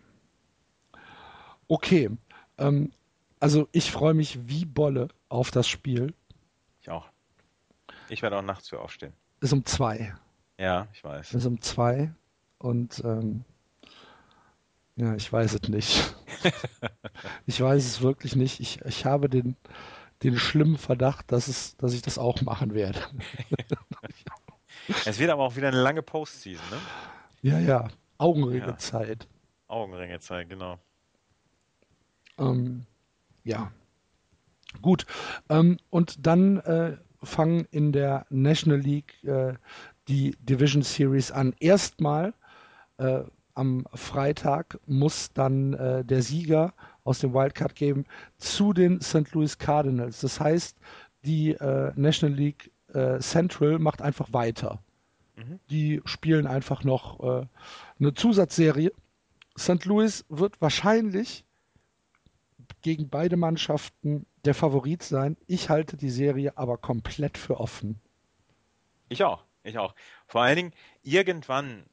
Okay, ähm, also ich freue mich wie Bolle auf das Spiel. Ich auch. Ich werde auch nachts für aufstehen. Ist um zwei. Ja, ich weiß. Ist um zwei. Und ähm, ja, ich weiß es nicht. <laughs> ich weiß es wirklich nicht. Ich, ich habe den, den schlimmen Verdacht, dass, es, dass ich das auch machen werde. <laughs> es wird aber auch wieder eine lange Postseason, ne? Ja, ja. Augenringezeit. Ja. Augenringezeit, genau. Ähm, ja. Gut. Ähm, und dann äh, fangen in der National League äh, die Division Series an. Erstmal äh, am Freitag muss dann äh, der Sieger aus dem Wildcard geben zu den St. Louis Cardinals. Das heißt, die äh, National League äh, Central macht einfach weiter. Mhm. Die spielen einfach noch äh, eine Zusatzserie. St. Louis wird wahrscheinlich gegen beide Mannschaften der Favorit sein. Ich halte die Serie aber komplett für offen. Ich auch, ich auch. Vor allen Dingen, irgendwann,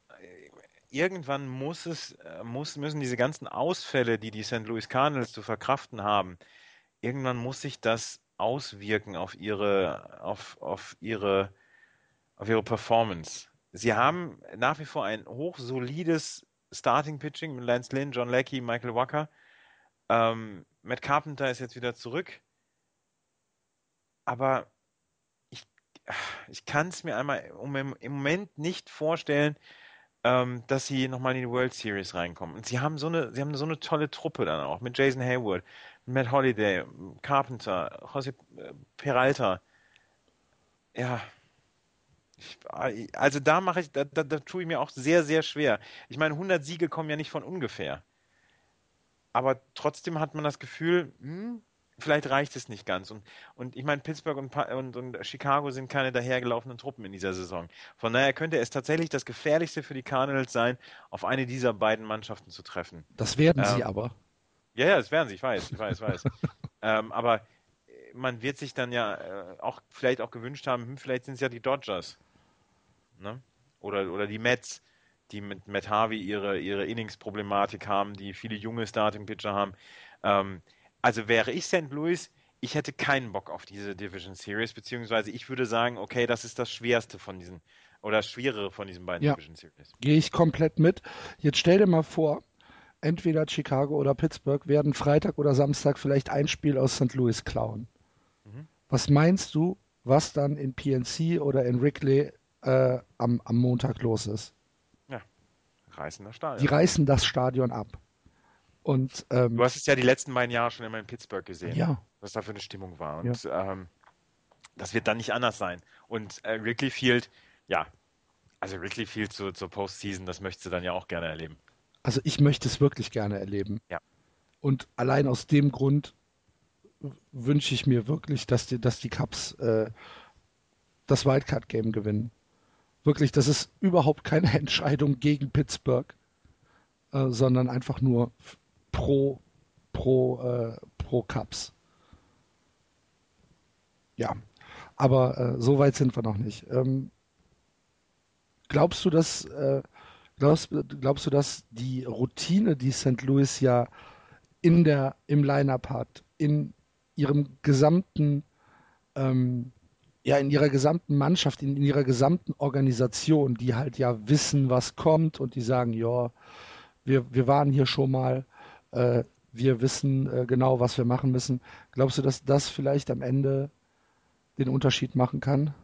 irgendwann muss es, äh, muss, müssen diese ganzen Ausfälle, die die St. Louis Cardinals zu verkraften haben, irgendwann muss sich das auswirken auf ihre, auf, auf ihre, auf ihre Performance. Sie haben nach wie vor ein hochsolides Starting Pitching mit Lance Lynn, John Leckie, Michael Wacker. Ähm, Matt Carpenter ist jetzt wieder zurück. Aber ich, ich kann es mir einmal im Moment nicht vorstellen, ähm, dass sie nochmal in die World Series reinkommen. Und sie haben so eine, sie haben so eine tolle Truppe dann auch mit Jason Hayward, Matt Holiday, Carpenter, Jose Peralta. Ja. Ich, also da mache ich, da, da, da tue ich mir auch sehr, sehr schwer. Ich meine, 100 Siege kommen ja nicht von ungefähr. Aber trotzdem hat man das Gefühl, hm, vielleicht reicht es nicht ganz. Und, und ich meine, Pittsburgh und, und, und, Chicago sind keine dahergelaufenen Truppen in dieser Saison. Von daher könnte es tatsächlich das Gefährlichste für die Cardinals sein, auf eine dieser beiden Mannschaften zu treffen. Das werden ähm, sie aber. Ja, ja, das werden sie, ich weiß, ich weiß, ich weiß. <laughs> ähm, aber man wird sich dann ja äh, auch vielleicht auch gewünscht haben, hm, vielleicht sind es ja die Dodgers. Ne? Oder, oder die Mets, die mit Matt Harvey ihre, ihre Innings-Problematik haben, die viele junge Starting-Pitcher haben. Ähm, also wäre ich St. Louis, ich hätte keinen Bock auf diese Division Series, beziehungsweise ich würde sagen, okay, das ist das Schwerste von diesen, oder das Schwerere von diesen beiden ja, Division Series. Gehe ich komplett mit. Jetzt stell dir mal vor, entweder Chicago oder Pittsburgh werden Freitag oder Samstag vielleicht ein Spiel aus St. Louis klauen. Mhm. Was meinst du, was dann in PNC oder in Wrigley äh, am, am Montag los ist? Ja, reißen das Stadion. Die reißen das Stadion ab. Und, ähm, du hast es ja die letzten beiden Jahre schon immer in Pittsburgh gesehen, ja. was da für eine Stimmung war. Und ja. ähm, das wird dann nicht anders sein. Und äh, Wrigley Field, ja, also Wrigley Field zur, zur Postseason, das möchtest du dann ja auch gerne erleben. Also ich möchte es wirklich gerne erleben. Ja. Und allein aus dem Grund wünsche ich mir wirklich, dass die, dass die Cubs äh, das Wildcard-Game gewinnen. Wirklich, das ist überhaupt keine <laughs> Entscheidung gegen Pittsburgh, äh, sondern einfach nur pro, pro, äh, pro Cups. Ja, aber äh, so weit sind wir noch nicht. Ähm, glaubst du, dass äh, glaubst, glaubst du, dass die Routine, die St. Louis ja in der im Lineup hat, in ihrem gesamten ähm, ja in ihrer gesamten Mannschaft, in, in, ihrer gesamten Organisation, die halt ja wissen, was kommt und die sagen, ja, wir, wir waren hier schon mal, äh, wir wissen äh, genau, was wir machen müssen. Glaubst du, dass das vielleicht am Ende den Unterschied machen kann?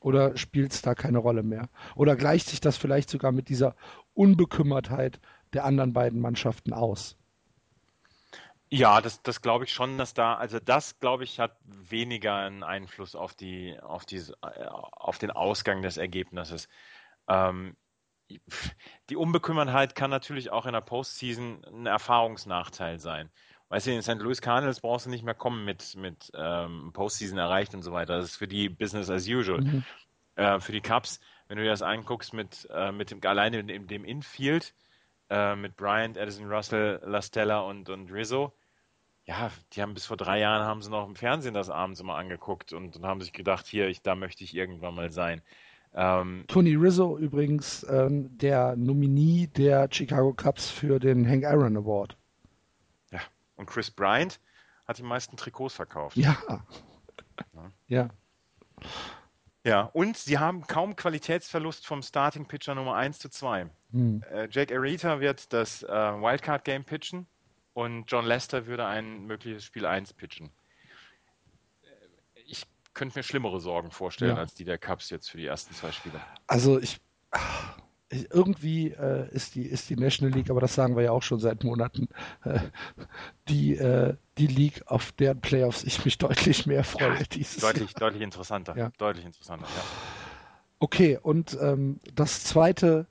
Oder spielt es da keine Rolle mehr? Oder gleicht sich das vielleicht sogar mit dieser Unbekümmertheit der anderen beiden Mannschaften aus? Ja, das, das glaube ich schon, dass da, also das glaube ich hat weniger einen Einfluss auf die, auf die, auf den Ausgang des Ergebnisses. Ähm, die Unbekümmertheit kann natürlich auch in der Postseason ein Erfahrungsnachteil sein. Weißt du, in St. Louis Cardinals brauchst du nicht mehr kommen mit, mit ähm, Postseason erreicht und so weiter. Das ist für die Business as usual. Mhm. Äh, für die Cubs, wenn du dir das anguckst mit, äh, mit dem, alleine in dem Infield, äh, mit Bryant, Edison Russell, Lastella und, und Rizzo, ja, die haben bis vor drei Jahren haben sie noch im Fernsehen das abends immer angeguckt und, und haben sich gedacht, hier, ich, da möchte ich irgendwann mal sein. Ähm, Tony Rizzo übrigens ähm, der Nominee der Chicago Cubs für den Hank Aaron Award. Ja, und Chris Bryant hat die meisten Trikots verkauft. Ja. Ja. ja. Ja, und sie haben kaum Qualitätsverlust vom Starting Pitcher Nummer 1 zu 2. Hm. Äh, Jake Arita wird das äh, Wildcard Game pitchen und John Lester würde ein mögliches Spiel 1 pitchen könnte mir schlimmere Sorgen vorstellen ja. als die der Cubs jetzt für die ersten zwei Spiele. Also ich, irgendwie äh, ist, die, ist die National League, aber das sagen wir ja auch schon seit Monaten, äh, die, äh, die League, auf deren Playoffs ich mich deutlich mehr freue. Ja, deutlich, Jahr. deutlich interessanter. Ja. Deutlich interessanter, ja. Okay, und ähm, das zweite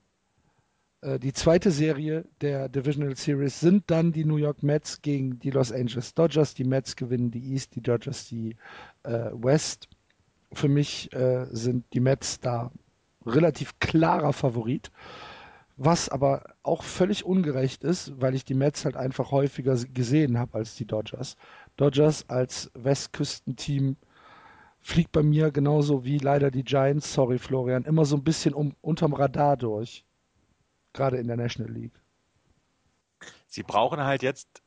die zweite Serie der Divisional Series sind dann die New York Mets gegen die Los Angeles Dodgers. Die Mets gewinnen die East, die Dodgers die äh, West. für mich äh, sind die Mets da relativ klarer Favorit. Was aber auch völlig ungerecht ist, weil ich die Mets halt einfach häufiger gesehen habe als die Dodgers. Dodgers als Westküstenteam fliegt bei mir genauso wie leider die Giants, sorry Florian, immer so ein bisschen um, unterm Radar durch. Gerade in der National League. Sie brauchen halt jetzt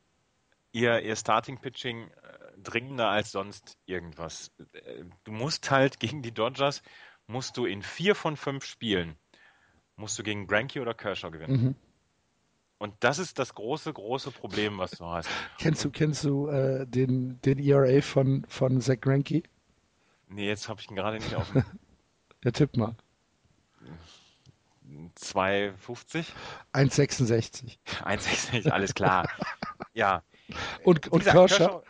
ihr, ihr Starting-Pitching äh, dringender als sonst irgendwas. Äh, du musst halt gegen die Dodgers, musst du in vier von fünf Spielen, musst du gegen Granky oder Kershaw gewinnen. Mhm. Und das ist das große, große Problem, was du hast. kennst du, kennst du äh, den, den ERA von, von Zach Granky? Nee, jetzt habe ich ihn gerade nicht auf. <laughs> ja, tipp mal. 2,50? 1,66. 1,66, alles klar. <laughs> ja. Und, und gesagt? Kershaw?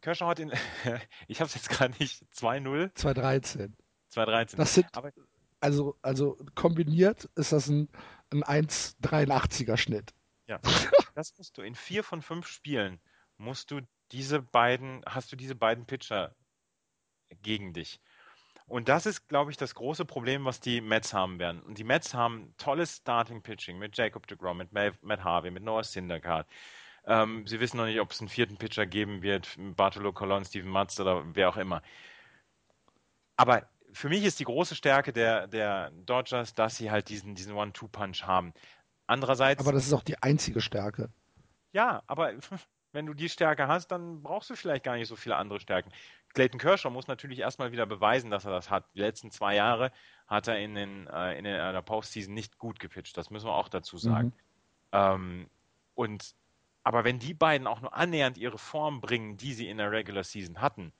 Kershaw hat ihn, <laughs> ich habe es jetzt gerade nicht, 2-0. 2-13. 2-13. Das sind, Aber, also, also kombiniert ist das ein, ein 1,83er Schnitt. Ja, <laughs> das musst du in vier von fünf Spielen, musst du diese beiden, hast du diese beiden Pitcher gegen dich. Und das ist, glaube ich, das große Problem, was die Mets haben werden. Und die Mets haben tolles Starting-Pitching mit Jacob DeGrom, mit Matt Harvey, mit Noah Syndergaard. Ähm, sie wissen noch nicht, ob es einen vierten Pitcher geben wird, Bartolo Colon, Steven Matz oder wer auch immer. Aber für mich ist die große Stärke der, der Dodgers, dass sie halt diesen, diesen One-Two-Punch haben. Andererseits. Aber das ist auch die einzige Stärke. Ja, aber <laughs> wenn du die Stärke hast, dann brauchst du vielleicht gar nicht so viele andere Stärken. Clayton Kershaw muss natürlich erstmal wieder beweisen, dass er das hat. Die letzten zwei Jahre hat er in, den, äh, in der Postseason nicht gut gepitcht. Das müssen wir auch dazu sagen. Mhm. Ähm, und aber wenn die beiden auch nur annähernd ihre Form bringen, die sie in der Regular Season hatten,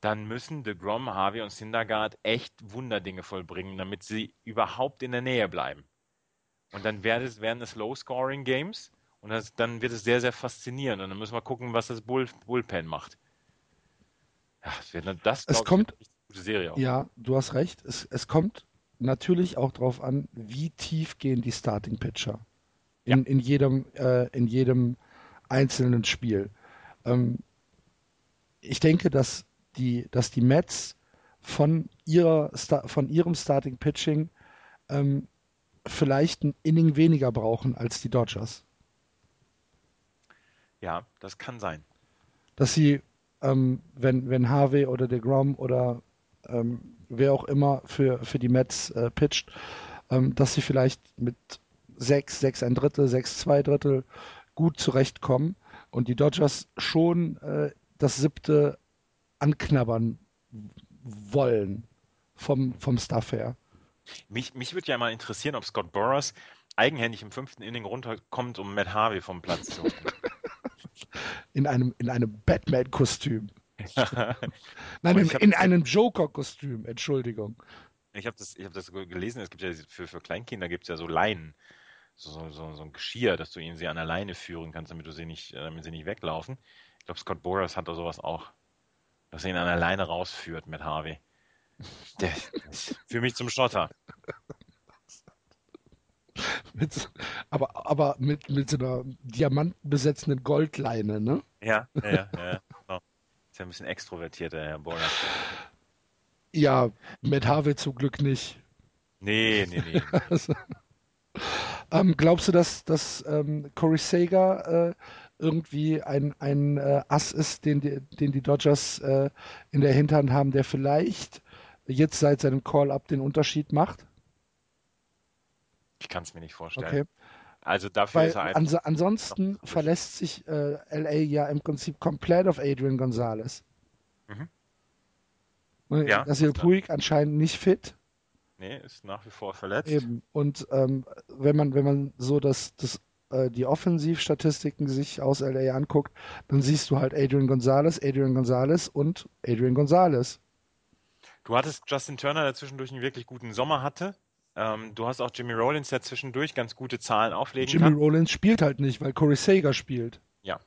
dann müssen DeGrom, Harvey und Syndergaard echt Wunderdinge vollbringen, damit sie überhaupt in der Nähe bleiben. Und dann werden es, werden es Low-Scoring-Games und das, dann wird es sehr, sehr faszinierend. Und dann müssen wir gucken, was das Bull, Bullpen macht. Ja, das wird das, es kommt, ich, eine gute Serie auch. Ja, du hast recht. Es, es kommt natürlich auch darauf an, wie tief gehen die Starting Pitcher in, ja. in jedem, äh, in jedem einzelnen Spiel. Ähm, ich denke, dass die, dass die Mets von, ihrer, von ihrem Starting Pitching ähm, vielleicht ein Inning weniger brauchen als die Dodgers. Ja, das kann sein. Dass sie, ähm, wenn, wenn Harvey oder DeGrom oder ähm, wer auch immer für, für die Mets äh, pitcht, ähm, dass sie vielleicht mit 6, 6 ein Drittel, 6, 2 Drittel gut zurechtkommen und die Dodgers schon äh, das siebte anknabbern wollen vom, vom Stuff her. Mich, mich würde ja mal interessieren, ob Scott Boras eigenhändig im fünften Inning runterkommt, um Matt Harvey vom Platz zu holen. In einem, in einem Batman-Kostüm. <laughs> Nein, in, in einem Joker-Kostüm, Entschuldigung. Ich habe das, hab das gelesen, es gibt ja für, für Kleinkinder gibt es ja so Leinen so, so, so ein Geschirr, dass du ihnen sie an der Leine führen kannst, damit du sie nicht, äh, damit sie nicht weglaufen. Ich glaube, Scott Boras hat da sowas auch, dass er ihn an der Leine rausführt mit Harvey. Der <laughs> für mich zum Schotter. <laughs> mit, aber aber mit, mit so einer diamantenbesetzenden Goldleine, ne? Ja, ja, ja. ja genau. <laughs> Ist ja ein bisschen extrovertierter, Herr Boras. Ja, mit Harvey zum Glück nicht. Nee, nee, nee. <laughs> also, ähm, glaubst du, dass, dass ähm, Corey Sager äh, irgendwie ein, ein äh, Ass ist, den die, den die Dodgers äh, in der Hinterhand haben, der vielleicht jetzt seit seinem Call-Up den Unterschied macht? Ich kann es mir nicht vorstellen. Okay. Also dafür Weil ist er ans ansonsten verlässt sich äh, LA ja im Prinzip komplett auf Adrian Gonzalez. Mhm. Ja, das ist Puig anscheinend nicht fit. Nee, ist nach wie vor verletzt. Eben. Und ähm, wenn man, wenn man so das, das, äh, die Offensivstatistiken sich aus LA anguckt, dann siehst du halt Adrian Gonzalez, Adrian Gonzalez und Adrian Gonzalez. Du hattest Justin Turner, der zwischendurch einen wirklich guten Sommer hatte. Ähm, du hast auch Jimmy Rollins, der zwischendurch ganz gute Zahlen auflegen Jimmy kann. Jimmy Rollins spielt halt nicht, weil Corey Sager spielt. Ja.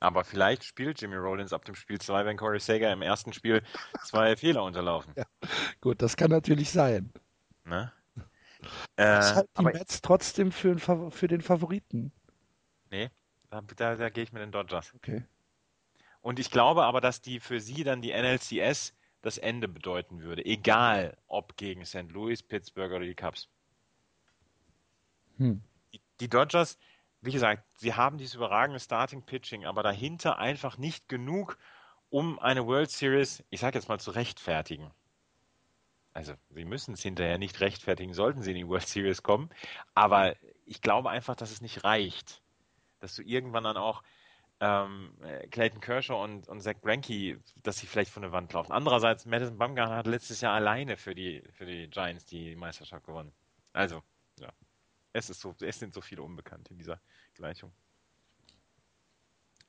Aber vielleicht spielt Jimmy Rollins ab dem Spiel 2, wenn Corey Sager im ersten Spiel zwei <laughs> Fehler unterlaufen. Ja, gut, das kann natürlich sein. Ne? <laughs> Äh, ich halte die Mets trotzdem für, für, den Favoriten. Nee, da, da, da gehe ich mit den Dodgers. Okay. Und ich glaube aber, dass die für sie dann die NLCS das Ende bedeuten würde. Egal, ob gegen St. Louis, Pittsburgh oder die Cubs. Hm. Die, Dodgers, wie gesagt, sie haben dieses überragende Starting Pitching, aber dahinter einfach nicht genug, um eine World Series, ich sage jetzt mal, zu rechtfertigen. Also, sie müssen es hinterher nicht rechtfertigen, sollten sie in die World Series kommen. Aber ich glaube einfach, dass es nicht reicht. Dass du irgendwann dann auch ähm, Clayton Kershaw und, und Zach Greinke, dass sie vielleicht von der Wand laufen. Andererseits, Madison Bumgarner hat letztes Jahr alleine für die, für die Giants die Meisterschaft gewonnen. Also, ja. Es, ist so, es sind so viele Unbekannte in dieser Gleichung.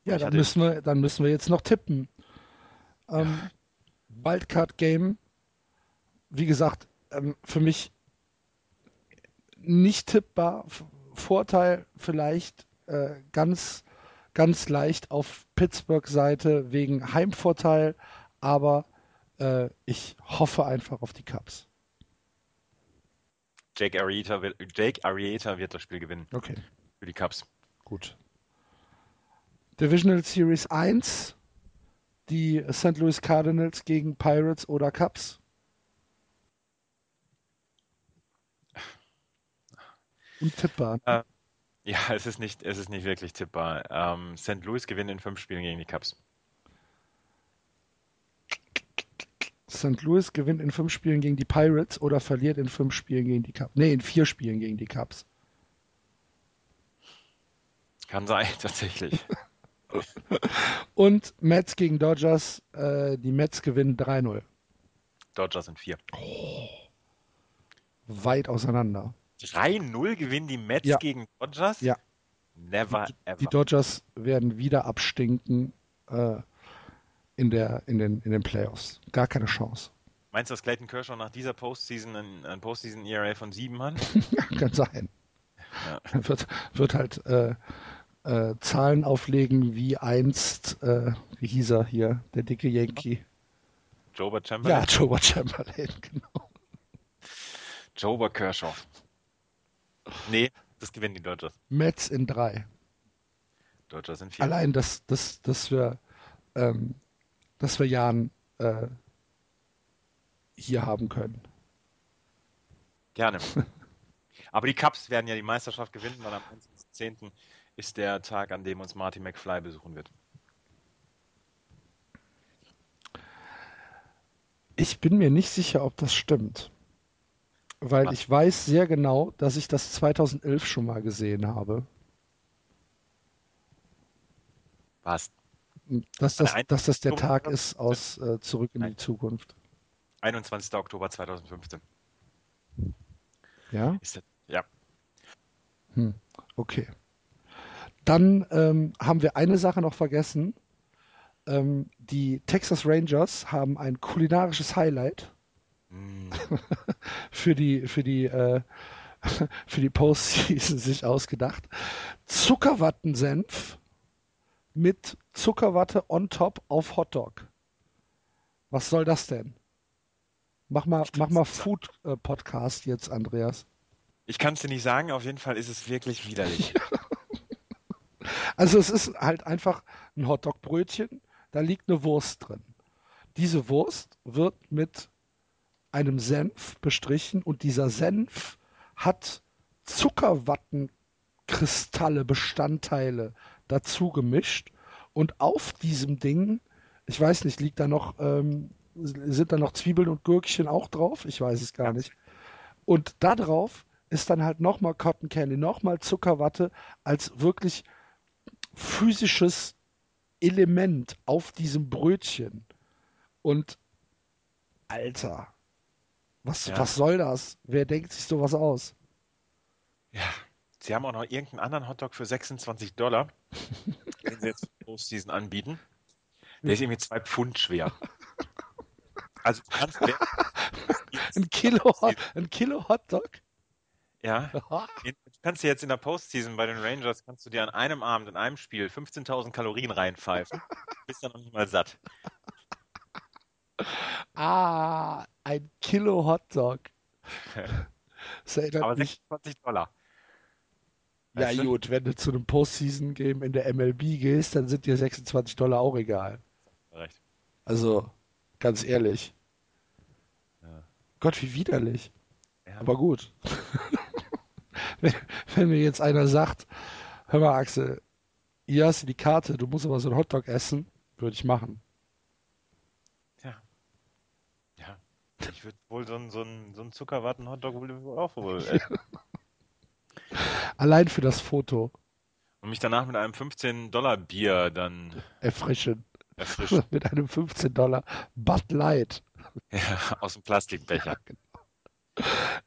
Ja, dann müssen, wir, dann müssen wir jetzt noch tippen. Ähm, ja. Wildcard Game, wie gesagt, ähm, für mich nicht tippbar. Vorteil vielleicht äh, ganz, ganz leicht auf Pittsburgh-Seite wegen Heimvorteil, aber äh, ich hoffe einfach auf die Cubs. Jake Arrieta, will, Jake Arrieta wird das Spiel gewinnen. Okay. Für die Cubs. Gut. Divisional Series 1, die St. Louis Cardinals gegen Pirates oder Cubs? <sighs> Untippbar. Äh, ja, <laughs> es ist nicht, es ist nicht wirklich tippbar. Ähm, St. Louis gewinnt in fünf Spielen gegen die Cubs. St. Louis gewinnt in fünf Spielen gegen die Pirates oder verliert in fünf Spielen gegen die Cubs. Nee, in vier Spielen gegen die Cubs. Kann sein, <laughs> tatsächlich. <laughs> Und Mets gegen Dodgers. Äh, die Mets gewinnen 3-0. Dodgers sind 4. Oh, weit auseinander. 3-0 gewinnen die Mets ja. gegen Dodgers? Ja. Never die, ever. Die Dodgers werden wieder abstinken äh, in, der, in, den, in den Playoffs. Gar keine Chance. Meinst du, dass Clayton Kershaw nach dieser Postseason ein, ein Postseason ERA von 7 hat? <laughs> Kann sein. Ja. <laughs> Wird, wird halt äh, äh, Zahlen auflegen wie einst, äh, wie hieß er hier, der dicke Yankee. Jober Chamberlain? Ja, Jober Chamberlain, <laughs> genau. Jober Kershaw. Nee, das gewinnen die Dodgers. Mets in drei. Dodgers in vier. Allein, dass, dass, dass wir, ähm, dass wir Jan äh, hier haben können. Gerne. <laughs> Aber die Cubs werden ja die Meisterschaft gewinnen, weil am 10. ist der Tag, an dem uns Marty McFly besuchen wird. Ich bin mir nicht sicher, ob das stimmt. Weil Was? ich weiß sehr genau, dass ich das 2011 schon mal gesehen habe. Was? Dass das, dass das der Tag ist aus äh, Zurück in Nein. die Zukunft. 21. Oktober 2015. Ja? Das, ja. Hm, okay. Dann ähm, haben wir eine Sache noch vergessen. Ähm, die Texas Rangers haben ein kulinarisches Highlight mm. <laughs> für die, für die, äh, <laughs> für die Postseason sich ausgedacht. Zuckerwattensenf mit Zuckerwatte on top auf Hotdog. Was soll das denn? Mach mal, mach mal Food-Podcast äh, jetzt, Andreas. Ich kann es dir nicht sagen, auf jeden Fall ist es wirklich widerlich. <laughs> also es ist halt einfach ein Hotdog-Brötchen, da liegt eine Wurst drin. Diese Wurst wird mit einem Senf bestrichen und dieser Senf hat Zuckerwattenkristalle, Bestandteile dazu gemischt und auf diesem Ding, ich weiß nicht, liegt da noch, ähm, sind da noch Zwiebeln und Gürkchen auch drauf? Ich weiß es gar nicht. Und da drauf ist dann halt nochmal Cotton Candy, nochmal Zuckerwatte als wirklich physisches Element auf diesem Brötchen. Und Alter, was, ja. was soll das? Wer denkt sich sowas aus? Ja, sie haben auch noch irgendeinen anderen Hotdog für 26 Dollar, <laughs> den sie jetzt Postseason anbieten. Der ist irgendwie zwei Pfund schwer. Also du <laughs> ein Kilo, ein Kilo Hotdog? Ja. <laughs> du kannst dir jetzt in der Postseason bei den Rangers, kannst du dir an einem Abend, in einem Spiel 15.000 Kalorien reinpfeifen. Bist dann noch nicht mal satt. Ah, ein Kilo Hotdog. <laughs> Das erinnert Aber 26 Dollar. Ja, Weißt du? gut, wenn du zu einem Postseason-Game in der MLB gehst, dann sind dir 26 Dollar auch egal. Recht. Also, ganz ehrlich. Ja. Gott, wie widerlich. Ja. Aber gut. <laughs> wenn, wenn mir jetzt einer sagt, hör mal, Axel, hier hast du die Karte, du musst aber so einen Hotdog essen, würde ich machen. Ja. Ja. Ich würde wohl so einen so einen- so einen Zuckerwatten-Hotdog wohl auch wohl <laughs> essen. Allein für das Foto Und mich danach mit einem 15-Dollar-Bier dann erfrischen. erfrischen. <laughs> Mit einem 15 Dollar Bud Light <laughs> Ja, aus dem Plastikbecher.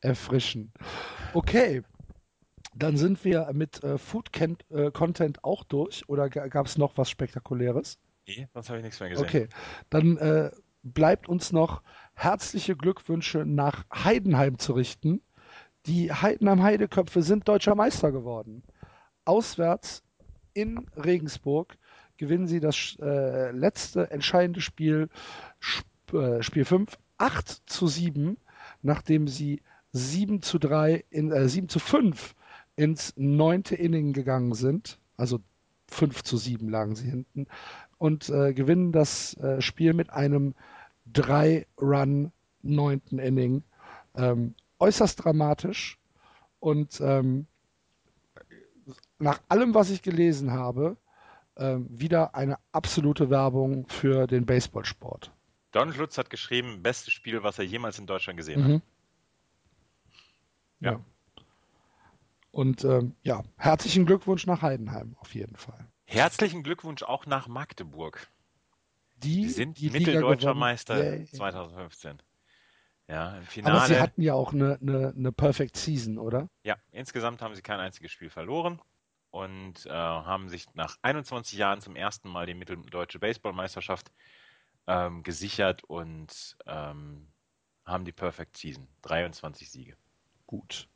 erfrischen. Okay. Dann sind wir mit äh, Food äh, Content auch durch oder gab es noch was Spektakuläres? Nee, sonst habe ich nichts mehr gesehen. Okay, dann äh, bleibt uns noch herzliche Glückwünsche nach Heidenheim zu richten. Die Heidenheim Heideköpfe sind deutscher Meister geworden. Auswärts in Regensburg gewinnen sie das äh, letzte entscheidende Spiel, Sp äh, Spiel 5, 8 zu 7, nachdem sie 7 zu 3 in, äh, 7 zu 5 ins neunte Inning gegangen sind. Also 5 zu 7 lagen sie hinten und äh, gewinnen das äh, Spiel mit einem 3-Run neunten Inning. Ähm, äußerst dramatisch und ähm, nach allem, was ich gelesen habe, ähm, wieder eine absolute Werbung für den Baseballsport. Don Lutz hat geschrieben, bestes Spiel, was er jemals in Deutschland gesehen hat. Mhm. Ja. Ja. Und ähm, ja, herzlichen Glückwunsch nach Heidenheim auf jeden Fall. Herzlichen Glückwunsch auch nach Magdeburg. Die, Die sind die mitteldeutscher gewonnen. Meister Yay. 2015. Ja, im Aber Finale. sie hatten ja auch eine, eine, eine Perfect Season, oder? Ja, insgesamt haben sie kein einziges Spiel verloren und äh, haben sich nach 21 Jahren zum ersten Mal die mitteldeutsche Baseballmeisterschaft ähm, gesichert und ähm, haben die Perfect Season. 23 Siege. Gut.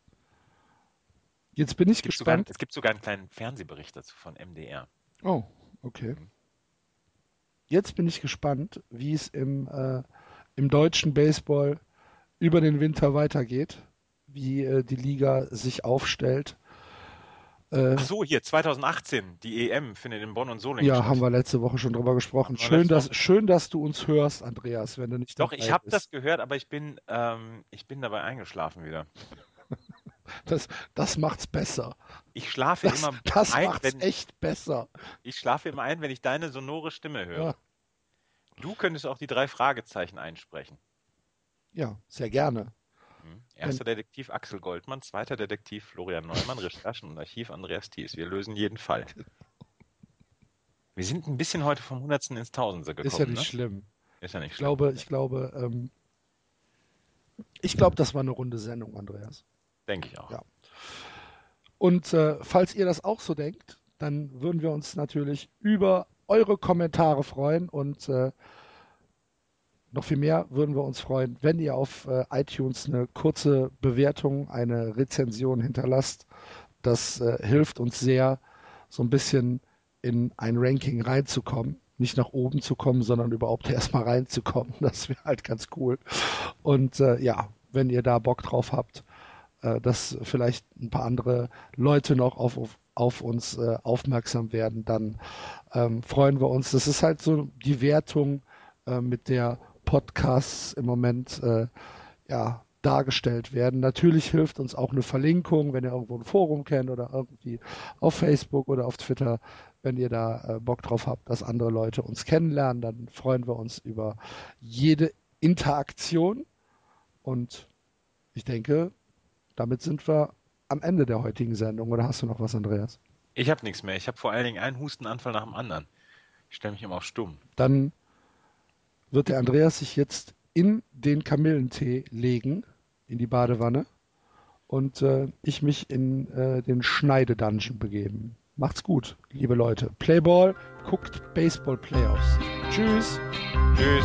Jetzt bin ich Es gibt, sogar, gespannt. es gibt sogar einen kleinen Fernsehbericht dazu von MDR. Oh, okay. Jetzt bin ich gespannt, wie es im, äh, im deutschen Baseball über den Winter weitergeht, wie äh, die Liga sich aufstellt. Äh, Ach so, hier 2018, die EM findet in Bonn und Solingen ja, statt. haben wir letzte Woche schon drüber gesprochen. Schön dass, Woche. schön, dass du uns hörst, Andreas, wenn du nicht Doch, ich habe das gehört, aber ich bin, ähm, ich bin dabei eingeschlafen wieder. <laughs> Das, das macht's besser. Ich schlafe Das, immer das ein, macht's wenn, echt besser. ich schlafe immer ein, wenn ich deine sonore Stimme höre. Ja, Du könntest auch die drei Fragezeichen einsprechen. ja sehr gerne. Hm? Erster Detektiv Axel Goldmann, zweiter Detektiv Florian Neumann, Recherchen und Archiv Andreas Thies. Wir lösen jeden Fall. <laughs> Wir sind ein bisschen heute vom Hundertsten ins Tausendste gekommen. Ist ja nicht ne? schlimm. Ist ja nicht Ich schlimm. glaube, ich glaube, ähm, ich glaube, das war eine runde Sendung, Andreas. Denke ich auch. Ja. Und äh, falls ihr das auch so denkt, dann würden wir uns natürlich über eure Kommentare freuen und äh, noch viel mehr würden wir uns freuen, wenn ihr auf äh, iTunes eine kurze Bewertung, eine Rezension hinterlasst. Das äh, hilft uns sehr, so ein bisschen in ein Ranking reinzukommen. Nicht nach oben zu kommen, sondern überhaupt <laughs> erstmal reinzukommen. Das wäre halt ganz cool. Und äh, ja, wenn ihr da Bock drauf habt, äh, dass vielleicht ein paar andere Leute noch auf, auf, auf uns äh, aufmerksam werden, dann ähm, freuen wir uns. Das ist halt so die Wertung, äh, mit der Podcasts im Moment äh, ja, dargestellt werden. Natürlich hilft uns auch eine Verlinkung, wenn ihr irgendwo ein Forum kennt oder irgendwie auf Facebook oder auf Twitter, wenn ihr da äh, Bock drauf habt, dass andere Leute uns kennenlernen, dann freuen wir uns über jede Interaktion. Und ich denke, damit sind wir am Ende der heutigen Sendung. Oder hast du noch was, Andreas? Ich habe nichts mehr. Ich habe vor allen Dingen einen Hustenanfall nach dem anderen. Ich stelle mich immer auf stumm. Dann wird der Andreas sich jetzt in den Kamillentee legen, in die Badewanne, und äh, ich mich in äh, den Schneidedungeon begeben. Macht's gut, liebe Leute. Playball, guckt Baseball Playoffs. Tschüss. Tschüss.